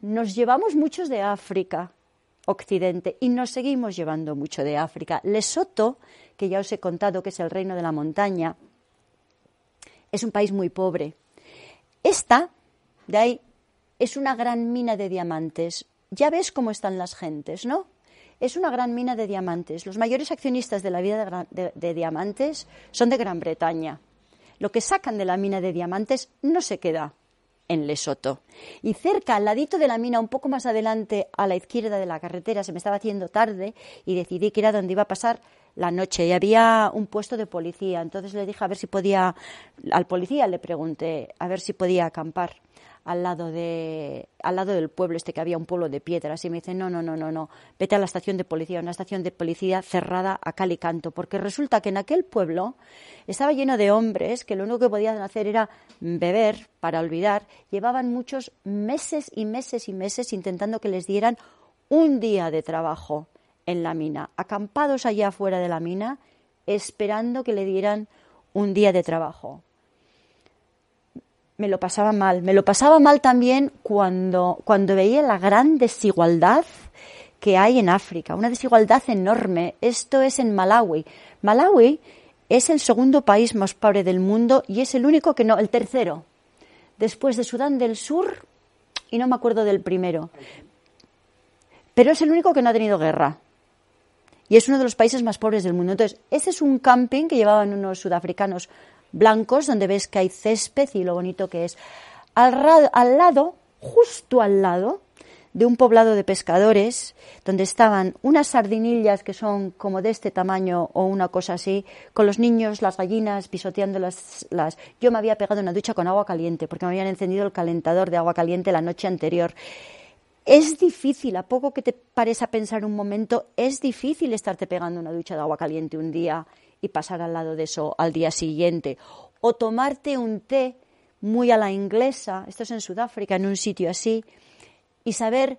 Nos llevamos muchos de África, Occidente, y nos seguimos llevando mucho de África. Lesoto, que ya os he contado que es el reino de la montaña, es un país muy pobre. Esta, de ahí, es una gran mina de diamantes, ya ves cómo están las gentes, ¿no? Es una gran mina de diamantes. Los mayores accionistas de la vida de, diamantes son de Gran Bretaña. Lo que sacan de la mina de diamantes no se queda en Lesoto. Y cerca, al ladito de la mina, un poco más adelante, a la izquierda de la carretera, se me estaba haciendo tarde y decidí que era donde iba a pasar la noche. Y había un puesto de policía. Entonces le dije a ver si podía, al policía le pregunté a ver si podía acampar al lado, de, al lado del pueblo este que había un pueblo de piedras y me dice no, no, no, no, no, vete a la estación de policía, una estación de policía cerrada a cal y canto, porque resulta que en aquel pueblo estaba lleno de hombres que lo único que podían hacer era beber para olvidar, llevaban muchos meses y meses y meses intentando que les dieran un día de trabajo en la mina, acampados allá afuera de la mina, esperando que le dieran un día de trabajo me lo pasaba mal. Me lo pasaba mal también cuando, cuando veía la gran desigualdad que hay en África, una desigualdad enorme. Esto es en Malawi. Malawi es el segundo país más pobre del mundo y es el único que no, el tercero, después de Sudán del Sur y no me acuerdo del primero. Pero es el único que no ha tenido guerra. Y es uno de los países más pobres del mundo. Entonces, ese es un camping que llevaban unos sudafricanos blancos donde ves que hay césped y lo bonito que es. Al, lado, justo al lado, de un poblado de pescadores donde estaban unas sardinillas que son como de este tamaño o una cosa así, con los niños, las gallinas pisoteando las, las... Yo me había pegado una ducha con agua caliente porque me habían encendido el calentador de agua caliente la noche anterior. Es difícil, a poco que te pares pensar un momento, es difícil estarte pegando una ducha de agua caliente un día y pasar al lado de eso al día siguiente. O tomarte un té muy a la inglesa, esto es en Sudáfrica, en un sitio así, y saber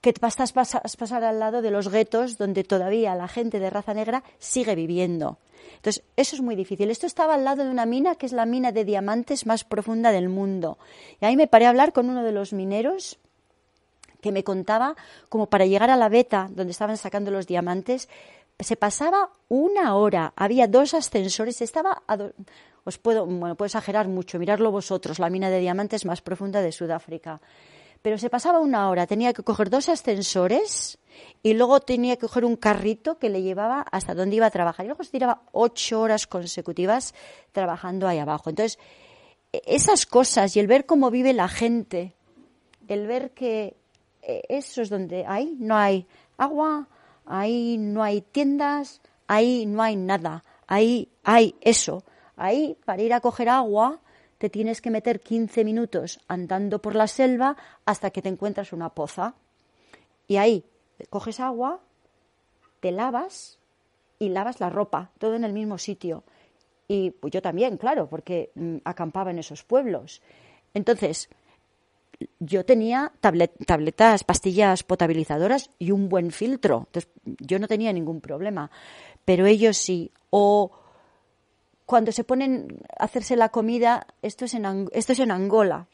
que vas a pasar al lado de los guetos donde todavía la gente de raza negra sigue viviendo. Entonces, eso es muy difícil. Esto estaba al lado de una mina que es la mina de diamantes más profunda del mundo. Y ahí me paré a hablar con uno de los mineros que me contaba como para llegar a la beta donde estaban sacando los diamantes, se pasaba una hora, había dos ascensores, estaba os puedo, bueno, puedo exagerar mucho, mirarlo vosotros, la mina de diamantes más profunda de Sudáfrica. Pero se pasaba una hora, tenía que coger dos ascensores y luego tenía que coger un carrito que le llevaba hasta donde iba a trabajar. Y luego se tiraba ocho horas consecutivas trabajando ahí abajo. Entonces, e-, esas cosas y el ver cómo vive la gente, el ver que e-, eso es donde hay, no hay agua, ahí no hay tiendas, ahí no hay nada, ahí hay eso. Ahí, para ir a coger agua, te tienes que meter 15 minutos andando por la selva hasta que te encuentras una poza. Y ahí coges agua, te lavas y lavas la ropa, todo en el mismo sitio. Y pues yo también, claro, porque mm, acampaba en esos pueblos. Entonces, yo tenía tablet- tabletas, pastillas potabilizadoras y un buen filtro. Entonces, yo no tenía ningún problema. Pero ellos sí. O cuando se ponen a hacerse la comida, esto es en, esto es en Angola.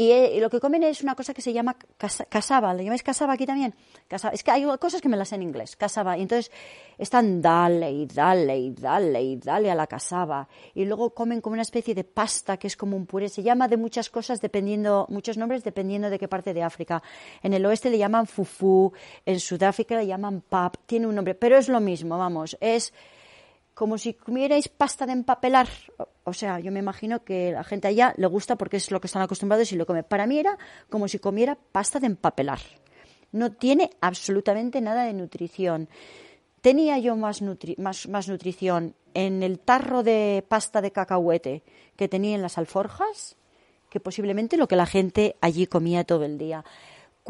Y, eh, y lo que comen es una cosa que se llama casa- casaba. ¿Le llamáis casaba aquí también? Casaba. Es que hay cosas que me las sé en inglés. Casaba. Y entonces están dale y dale y dale y dale a la casaba. Y luego comen como una especie de pasta que es como un puré. Se llama de muchas cosas dependiendo, muchos nombres dependiendo de qué parte de África. En el oeste le llaman fufu. En Sudáfrica le llaman pap. Tiene un nombre. Pero es lo mismo, vamos. Es como si comierais pasta de empapelar. O- sea, yo me imagino que la gente allá le gusta porque es lo que están acostumbrados y lo come. Para mí era como si comiera pasta de empapelar. No tiene absolutamente nada de nutrición. Tenía yo más, nutri- más, más nutrición en el tarro de pasta de cacahuete que tenía en las alforjas que posiblemente lo que la gente allí comía todo el día.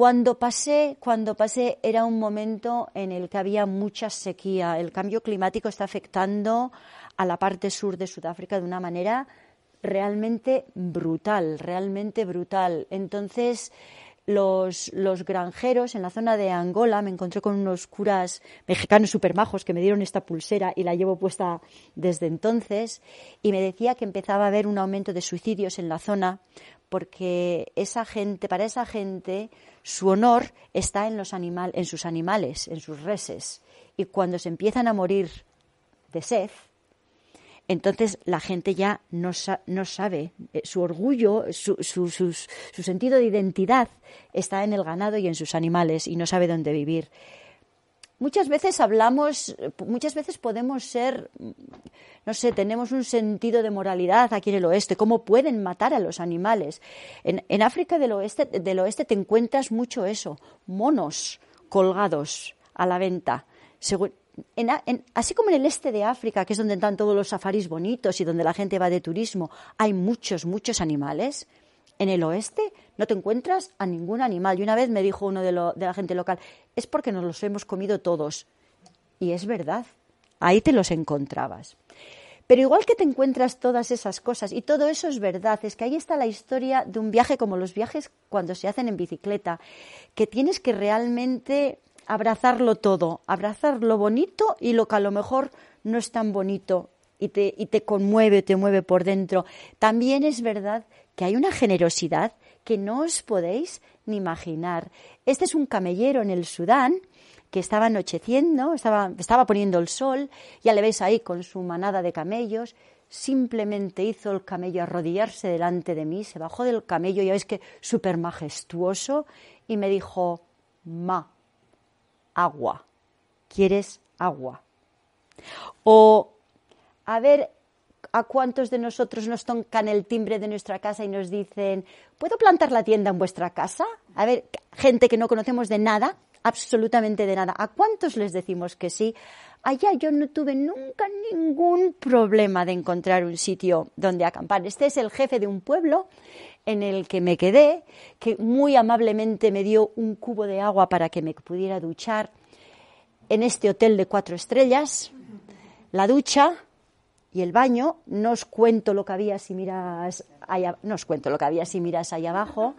Cuando pasé, cuando pasé era un momento en el que había mucha sequía. El cambio climático está afectando a la parte sur de Sudáfrica de una manera realmente brutal, realmente brutal. Entonces, los, los granjeros en la zona de Angola, me encontré con unos curas mexicanos super majos que me dieron esta pulsera y la llevo puesta desde entonces, y me decía que empezaba a haber un aumento de suicidios en la zona porque esa gente, para esa gente, su honor está en los animal, en sus animales, en sus reses. Y cuando se empiezan a morir de sed, entonces la gente ya no, sa- no sabe, eh, su orgullo, su, su- sus- su sentido de identidad está en el ganado y en sus animales y no sabe dónde vivir. Muchas veces hablamos, muchas veces podemos ser, no sé, tenemos un sentido de moralidad aquí en el oeste, cómo pueden matar a los animales. En, África del oeste, del oeste te encuentras mucho eso, monos colgados a la venta. En- así como en el este de África, que es donde están todos los safaris bonitos y donde la gente va de turismo, hay muchos, muchos animales. En el oeste no te encuentras a ningún animal. Y una vez me dijo uno de, la gente local, es porque nos los hemos comido todos. Y es verdad, ahí te los encontrabas. Pero igual que te encuentras todas esas cosas, y todo eso es verdad, es que ahí está la historia de un viaje como los viajes cuando se hacen en bicicleta, que tienes que realmente abrazarlo todo, abrazar lo bonito y lo que a lo mejor no es tan bonito y te, y te conmueve, te mueve por dentro. También es verdad que hay una generosidad que no os podéis ni imaginar. Este es un camellero en el Sudán que estaba anocheciendo, estaba, estaba poniendo el sol, ya le veis ahí con su manada de camellos, simplemente hizo el camello arrodillarse delante de mí, se bajó del camello, ya veis que súper majestuoso, y me dijo, ma, agua, ¿quieres agua? O, a ver, ¿a cuántos de nosotros nos tocan el timbre de nuestra casa y nos dicen, ¿puedo plantar la tienda en vuestra casa? A ver, gente que no conocemos de nada, absolutamente de nada. ¿A cuántos les decimos que sí? Allá yo no tuve nunca ningún problema de encontrar un sitio donde acampar. Este es el jefe de un pueblo en el que me quedé, que muy amablemente me dio un cubo de agua para que me pudiera duchar en este hotel de cuatro estrellas. La ducha y el baño, no os cuento lo que había si miras allá, no os cuento lo que había si miras ahí abajo,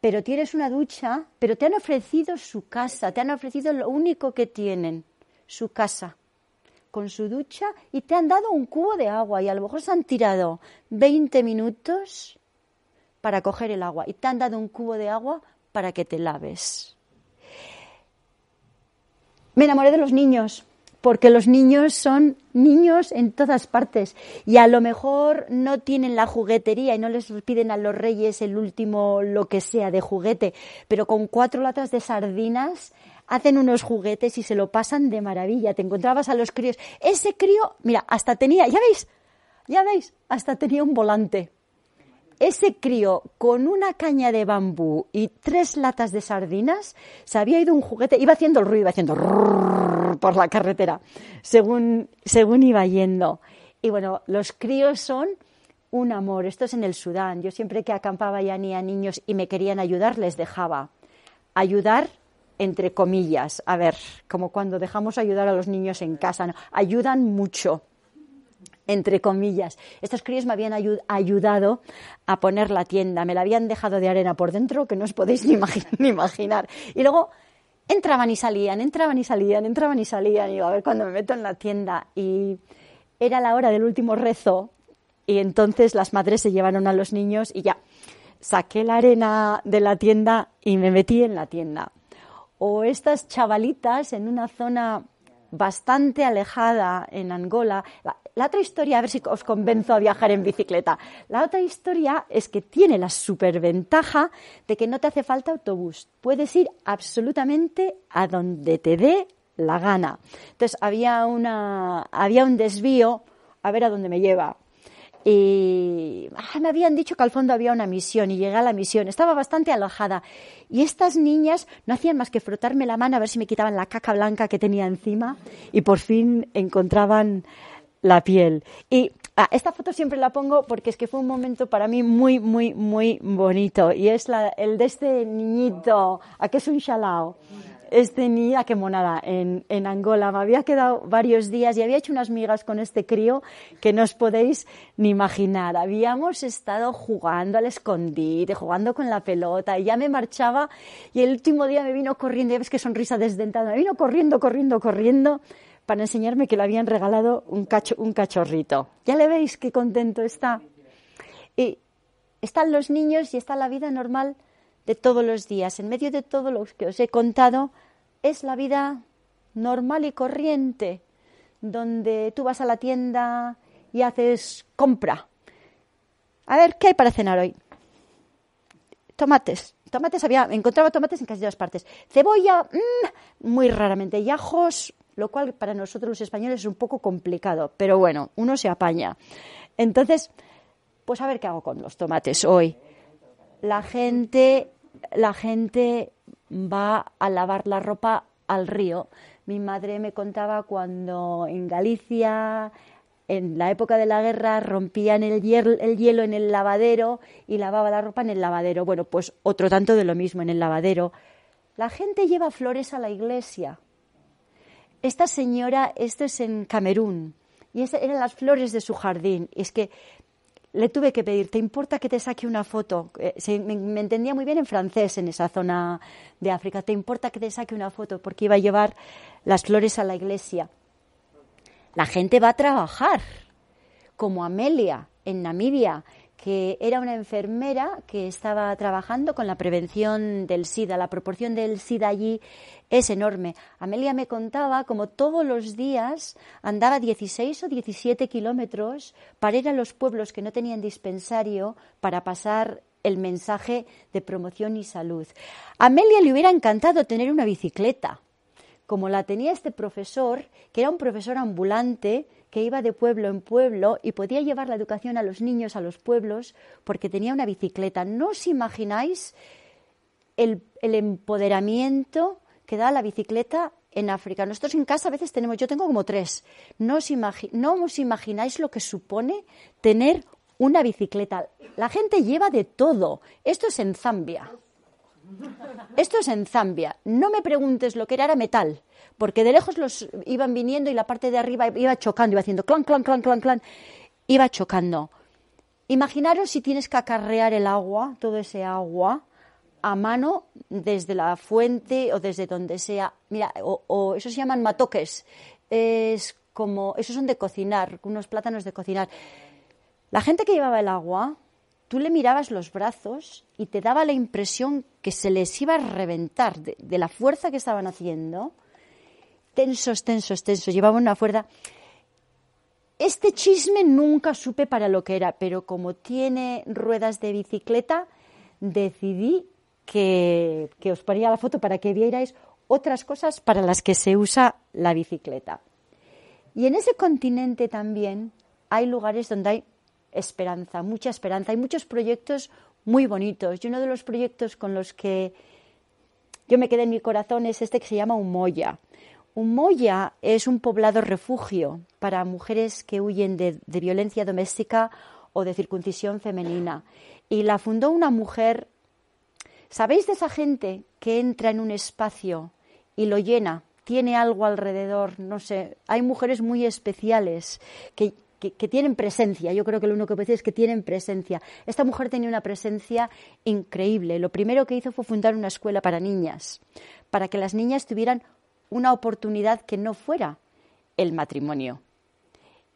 pero tienes una ducha, pero te han ofrecido su casa, te han ofrecido lo único que tienen, su casa, con su ducha y te han dado un cubo de agua y a lo mejor se han tirado 20 minutos para coger el agua y te han dado un cubo de agua para que te laves. Me enamoré de los niños, porque los niños son niños en todas partes y a lo mejor no tienen la juguetería y no les piden a los reyes el último lo que sea de juguete, pero con cuatro latas de sardinas hacen unos juguetes y se lo pasan de maravilla. Te encontrabas a los críos. Ese crío, mira, hasta tenía, ya veis, ya veis, hasta tenía un volante. Ese crío con una caña de bambú y tres latas de sardinas se había ido un juguete, iba haciendo el ruido, iba haciendo por la carretera, según, según iba yendo. Y bueno, los críos son un amor. Esto es en el Sudán. Yo siempre que acampaba ya ni niños y me querían ayudar, les dejaba. Ayudar entre comillas. A ver, como cuando dejamos ayudar a los niños en casa. Ayudan mucho. Entre comillas. Estos críos me habían ayu- ayudado a poner la tienda, me la habían dejado de arena por dentro, que no os podéis ni, imagi- ni imaginar. Y luego entraban y salían, entraban y salían, entraban y salían. Y a ver cuando me meto en la tienda. Y era la hora del último rezo, y entonces las madres se llevaron a los niños y ya. Saqué la arena de la tienda y me metí en la tienda. O estas chavalitas en una zona bastante alejada en Angola. La, otra historia, a ver si os convenzo a viajar en bicicleta. La otra historia es que tiene la superventaja de que no te hace falta autobús. Puedes ir absolutamente a donde te dé la gana. Entonces había, una, había un desvío, a ver a dónde me lleva. Y ah, me habían dicho que al fondo había una misión y llegué a la misión. Estaba bastante alojada. Y estas niñas no hacían más que frotarme la mano a ver si me quitaban la caca blanca que tenía encima y por fin encontraban la piel. Y ah, esta foto siempre la pongo porque es que fue un momento para mí muy, muy, muy bonito. Y es el de este niñito, a que es un chalao este niño, qué monada, en, en Angola. Me había quedado varios días y había hecho unas migas con este crío que no os podéis ni imaginar. Habíamos estado jugando al escondite, jugando con la pelota y ya me marchaba y el último día me vino corriendo, ya ves qué sonrisa desdentada, me vino corriendo, corriendo, corriendo para enseñarme que le habían regalado un, cacho, un cachorrito. Ya le veis qué contento está. Y están los niños y está la vida normal de todos los días. En medio de todo lo que os he contado, es la vida normal y corriente, donde tú vas a la tienda y haces compra. A ver, ¿qué hay para cenar hoy? Tomates. Tomates había, encontraba tomates en casi todas partes. Cebolla, mmm, muy raramente. Y ajos, lo cual para nosotros los españoles es un poco complicado, pero bueno, uno se apaña. Entonces, pues a ver qué hago con los tomates hoy la gente, la gente va a lavar la ropa al río. Mi madre me contaba cuando en Galicia, en la época de la guerra, rompían el el hielo en el lavadero y lavaba la ropa en el lavadero. Bueno, pues otro tanto de lo mismo en el lavadero. La gente lleva flores a la iglesia. Esta señora, esto es en Camerún, y esas eran las flores de su jardín. Y es que le tuve que pedir, ¿te importa que te saque una foto? Eh, me, entendía muy bien en francés en esa zona de África. ¿Te importa que te saque una foto? Porque iba a llevar las flores a la iglesia. La gente va a trabajar, como Amelia en Namibia, que era una enfermera que estaba trabajando con la prevención del SIDA. La proporción del SIDA allí es enorme. Amelia me contaba como todos los días andaba 16 o 17 kilómetros para ir a los pueblos que no tenían dispensario para pasar el mensaje de promoción y salud. Amelia le hubiera encantado tener una bicicleta, como la tenía este profesor, que era un profesor ambulante que iba de pueblo en pueblo y podía llevar la educación a los niños a los pueblos porque tenía una bicicleta. ¿No os imagináis el, empoderamiento que da la bicicleta en África? Nosotros en casa a veces tenemos, yo tengo como tres. ¿No os, no os imagináis lo que supone tener una bicicleta? La gente lleva de todo. Esto es en Zambia. Esto es en Zambia. No me preguntes lo que era, era metal, porque de lejos los iban viniendo y la parte de arriba iba chocando, iba haciendo clan, clan, clan, clan, clan, iba chocando. Imaginaros si tienes que acarrear el agua, todo ese agua, a mano desde la fuente o desde donde sea. Mira, o, o eso se llaman matoques. Es como, esos son de cocinar, unos plátanos de cocinar. La gente que llevaba el agua, tú le mirabas los brazos y te daba la impresión que se les iba a reventar de, la fuerza que estaban haciendo. Tensos, tensos, tensos. Llevaban una fuerza. Este chisme nunca supe para lo que era, pero como tiene ruedas de bicicleta, decidí que, que os ponía la foto para que vierais otras cosas para las que se usa la bicicleta. Y en ese continente también hay lugares donde hay esperanza, mucha esperanza. Hay muchos proyectos muy bonitos. Y uno de los proyectos con los que yo me quedé en mi corazón es este que se llama Umoya. Umoya es un poblado refugio para mujeres que huyen de, de violencia doméstica o de circuncisión femenina. Y la fundó una mujer. ¿Sabéis de esa gente que entra en un espacio y lo llena? Tiene algo alrededor, no sé. Hay mujeres muy especiales que que, tienen presencia. Yo creo que lo único que puedo decir es que tienen presencia. Esta mujer tenía una presencia increíble. Lo primero que hizo fue fundar una escuela para niñas, para que las niñas tuvieran una oportunidad que no fuera el matrimonio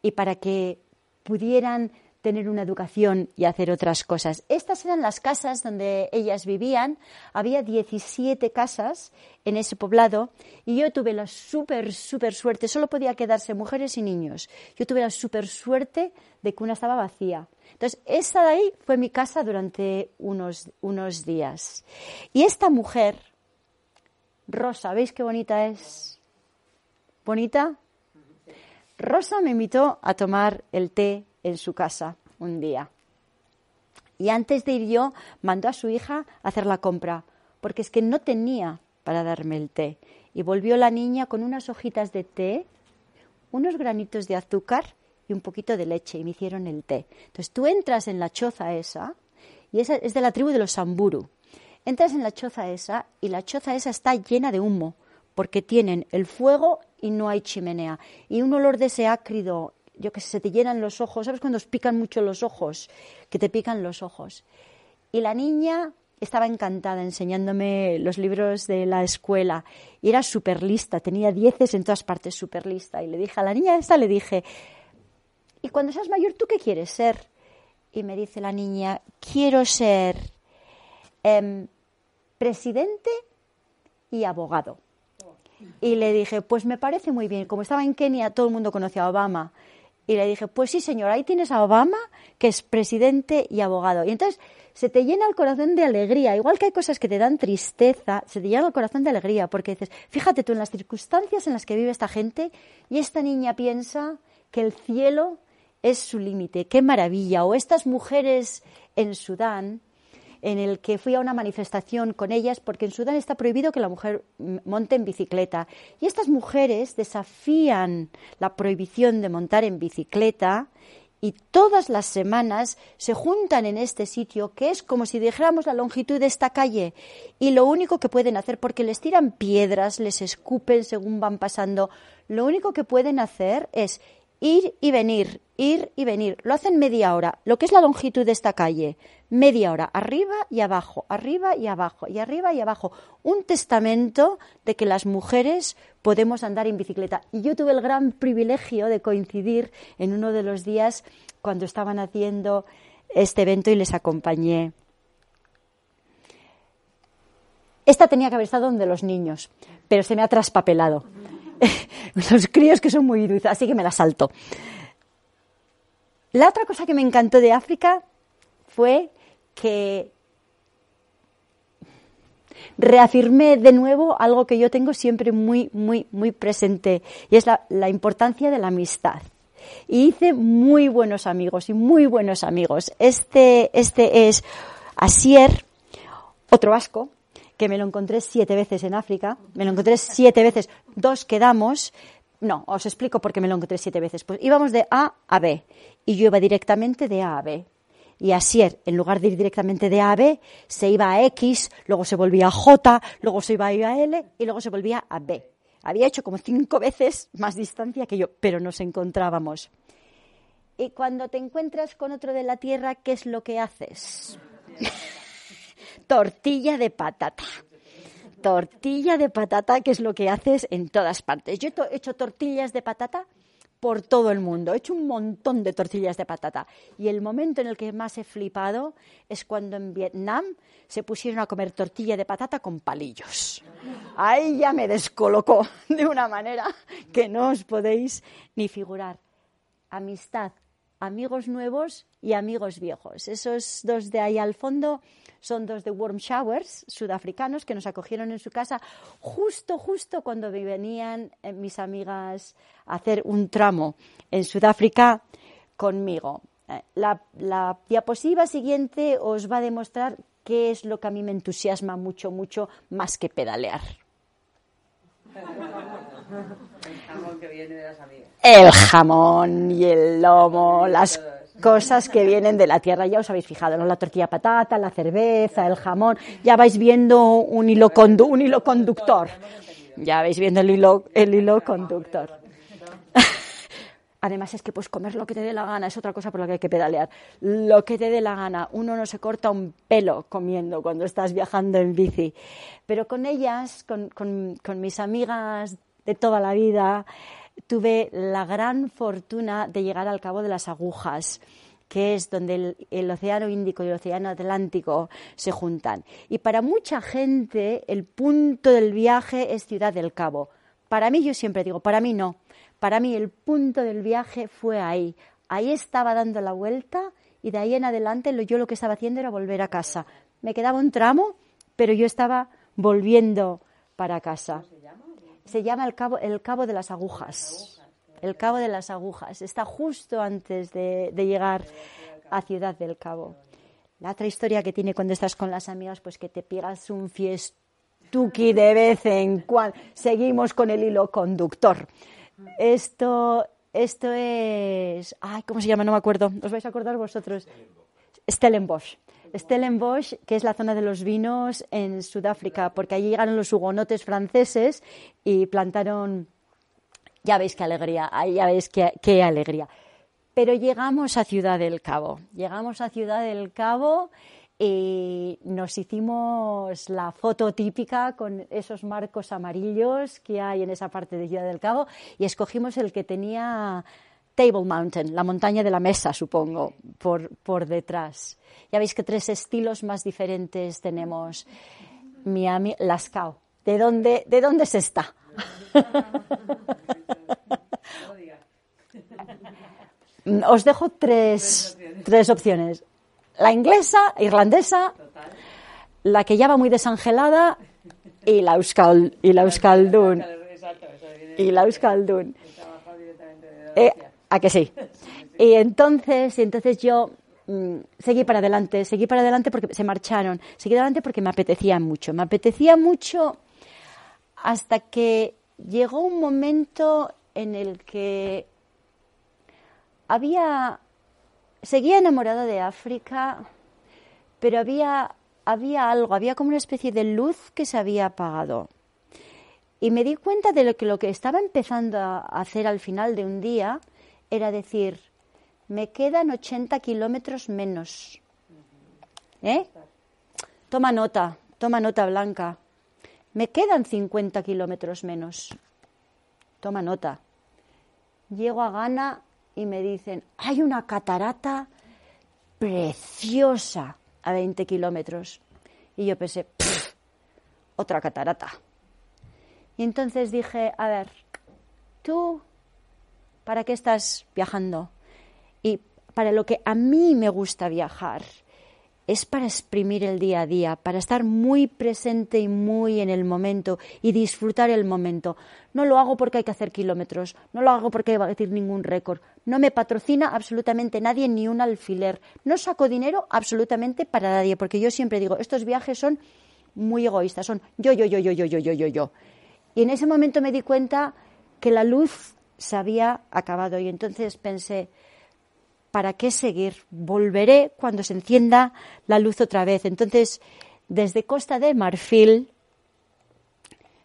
y para que pudieran tener una educación y hacer otras cosas. Estas eran las casas donde ellas vivían. Había 17 casas en ese poblado y yo tuve la súper, súper suerte. Solo podía quedarse mujeres y niños. Yo tuve la súper suerte de que una estaba vacía. Entonces, esa de ahí fue mi casa durante unos, unos días. Y esta mujer, Rosa, ¿veis qué bonita es? ¿Bonita? Rosa me invitó a tomar el té en su casa un día. Y antes de ir yo, mandó a su hija a hacer la compra, porque es que no tenía para darme el té. Y volvió la niña con unas hojitas de té, unos granitos de azúcar y un poquito de leche, y me hicieron el té. Entonces tú entras en la choza esa, y esa es de la tribu de los Samburu. Entras en la choza esa, y la choza esa está llena de humo, porque tienen el fuego y no hay chimenea. Y un olor de ese ácrido yo que sé, se te llenan los ojos, ¿sabes cuando os pican mucho los ojos? Que te pican los ojos. Y la niña estaba encantada enseñándome los libros de la escuela y era súper lista, tenía dieces en todas partes, súper lista. Y le dije a la niña esta, le dije, ¿y cuando seas mayor tú qué quieres ser? Y me dice la niña, quiero ser em, presidente y abogado. Y le dije, pues me parece muy bien. Como estaba en Kenia, todo el mundo conocía a Obama. Y le dije, pues sí, señor, ahí tienes a Obama, que es presidente y abogado. Y entonces se te llena el corazón de alegría. Igual que hay cosas que te dan tristeza, se te llena el corazón de alegría, porque dices, fíjate tú en las circunstancias en las que vive esta gente y esta niña piensa que el cielo es su límite. ¡Qué maravilla! O estas mujeres en Sudán en el que fui a una manifestación con ellas porque en Sudán está prohibido que la mujer monte en bicicleta. Y estas mujeres desafían la prohibición de montar en bicicleta y todas las semanas se juntan en este sitio, que es como si dijéramos la longitud de esta calle, y lo único que pueden hacer, porque les tiran piedras, les escupen según van pasando, lo único que pueden hacer es ir y venir, ir y venir. Lo hacen media hora, lo que es la longitud de esta calle media hora, arriba y abajo, arriba y abajo, y arriba y abajo. Un testamento de que las mujeres podemos andar en bicicleta. Y yo tuve el gran privilegio de coincidir en uno de los días cuando estaban haciendo este evento y les acompañé. Esta tenía que haber estado donde los niños, pero se me ha traspapelado. los críos que son muy dulces, así que me la salto. La otra cosa que me encantó de África fue que reafirmé de nuevo algo que yo tengo siempre muy, muy, muy presente y es la, importancia de la amistad. Y hice muy buenos amigos y muy buenos amigos. Este, este es Asier, otro vasco, que me lo encontré siete veces en África. Me lo encontré siete veces. Dos quedamos. No, os explico por qué me lo encontré siete veces. Pues íbamos de A a B y yo iba directamente de A a B y Asier, en lugar de ir directamente de A a B, se iba a X, luego se volvía a J, luego se iba a L y luego se volvía a B. Había hecho como cinco veces más distancia que yo, pero nos encontrábamos. Y cuando te encuentras con otro de la Tierra, ¿qué es lo que haces? Tortilla de patata. Tortilla de patata, que es lo que haces en todas partes. Yo he hecho tortillas de patata por todo el mundo. He hecho un montón de tortillas de patata. Y el momento en el que más he flipado es cuando en Vietnam se pusieron a comer tortilla de patata con palillos. Ahí ya me descolocó de una manera que no os podéis ni figurar. Amistad, amigos nuevos y amigos viejos. Esos dos de ahí al fondo son dos de Warm Showers, sudafricanos, que nos acogieron en su casa justo, justo cuando venían eh, mis amigas a hacer un tramo en Sudáfrica conmigo. Eh, la, la diapositiva siguiente os va a demostrar qué es lo que a mí me entusiasma mucho, mucho más que pedalear. El jamón que viene de las amigas. El jamón y el lomo, las cosas que vienen de la tierra. Ya os habéis fijado, ¿no? La tortilla patata, la cerveza, el jamón. Ya vais viendo un hilo, un hilo conductor. Ya vais viendo el hilo, el hilo conductor. Además es que puedes comer lo que te dé la gana, es otra cosa por la que hay que pedalear. Lo que te dé la gana. Uno no se corta un pelo comiendo cuando estás viajando en bici. Pero con ellas, con, con- con mis amigas de toda la vida, tuve la gran fortuna de llegar al Cabo de las Agujas que es donde el, Océano Índico y el Océano Atlántico se juntan. Y para mucha gente el punto del viaje es Ciudad del Cabo. Para mí, yo siempre digo, para mí no. Para mí el punto del viaje fue ahí. Ahí estaba dando la vuelta y de ahí en adelante lo, yo lo que estaba haciendo era volver a casa. Me quedaba un tramo, pero yo estaba volviendo para casa. Se llama el Cabo, el Cabo de las Agujas. El Cabo de las Agujas. Está justo antes de, de llegar a Ciudad del Cabo. La otra historia que tiene cuando estás con las amigas, pues que te pegas un fiestuki de vez en cuando. Seguimos con el hilo conductor. Esto, esto es. Ay, ¿cómo se llama? No me acuerdo. ¿Os vais a acordar vosotros? Stellenbosch. Stellenbosch, que es la zona de los vinos en Sudáfrica, porque allí llegaron los hugonotes franceses y plantaron. Ya veis qué alegría, ya veis qué alegría. Pero llegamos a Ciudad del Cabo. Llegamos a Ciudad del Cabo y nos hicimos la foto típica con esos marcos amarillos que hay en esa parte de Ciudad del Cabo y escogimos el que tenía Table Mountain, la montaña de la mesa, supongo, por, por detrás. Ya veis que tres estilos más diferentes tenemos. Miami, Lascaux. ¿De dónde, ¿De dónde se está? Os dejo tres, tres opciones. La inglesa, irlandesa, la que ya va muy desangelada y la, Euskal, y la Euskaldun. Y la Euskaldun. Eh, ¿A que sí? Y entonces, entonces yo mm, seguí para adelante, seguí para adelante porque se marcharon, seguí adelante porque me apetecía mucho, me apetecía mucho hasta que llegó un momento en el que había seguía enamorada de África, pero había había algo, había como una especie de luz que se había apagado. Y me di cuenta de lo que lo que estaba empezando a hacer al final de un día era decir, me quedan 80 kilómetros menos. ¿Eh? Toma nota, toma nota blanca. Me quedan 50 kilómetros menos. Toma nota. Llego a Ghana y me dicen, hay una catarata preciosa a 20 kilómetros. Y yo pensé, "Pff, otra catarata. Y entonces dije, a ver, tú, ¿para qué estás viajando? Y para lo que a mí me gusta viajar es para exprimir el día a día, para estar muy presente y muy en el momento y disfrutar el momento. No lo hago porque hay que hacer kilómetros, no lo hago porque hay que batir ningún récord, no me patrocina absolutamente nadie ni un alfiler, no saco dinero absolutamente para nadie, porque yo siempre digo, estos viajes son muy egoístas, son yo, yo, yo, yo, yo, yo, yo, yo, yo. Y en ese momento me di cuenta que la luz se había acabado y entonces pensé, ¿para qué seguir? Volveré cuando se encienda la luz otra vez. Entonces, desde Costa de Marfil,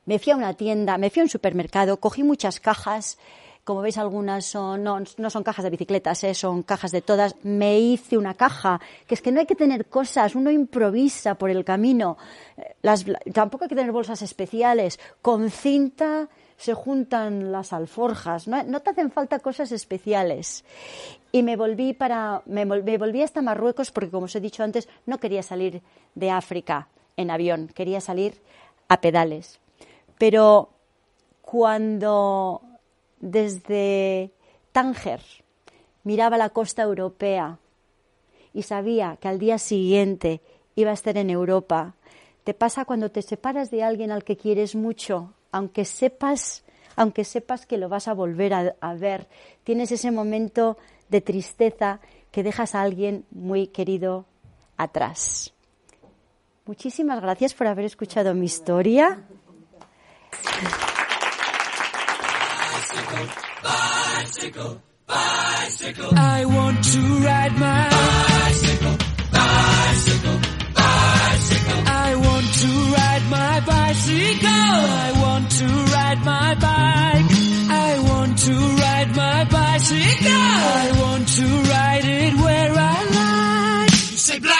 me fui a una tienda, me fui a un supermercado, cogí muchas cajas, como veis algunas son, no, no son cajas de bicicletas, ¿eh? son cajas de todas, me hice una caja, que es que no hay que tener cosas, uno improvisa por el camino, Eh, las, tampoco hay que tener bolsas especiales, con cinta se juntan las alforjas, no, te hacen falta cosas especiales. Y me volví para, me, me volví hasta Marruecos porque, como os he dicho antes, no quería salir de África en avión, quería salir a pedales. Pero cuando desde Tánger miraba la costa europea y sabía que al día siguiente iba a estar en Europa, te pasa cuando te separas de alguien al que quieres mucho, aunque sepas, aunque sepas que lo vas a volver a, ver, tienes ese momento de tristeza que dejas a alguien muy querido atrás. Muchísimas gracias por haber escuchado mi historia. I want to ride my bicycle. I want to ride my bike. I want to ride my bicycle. I want to ride it where I like. You say black,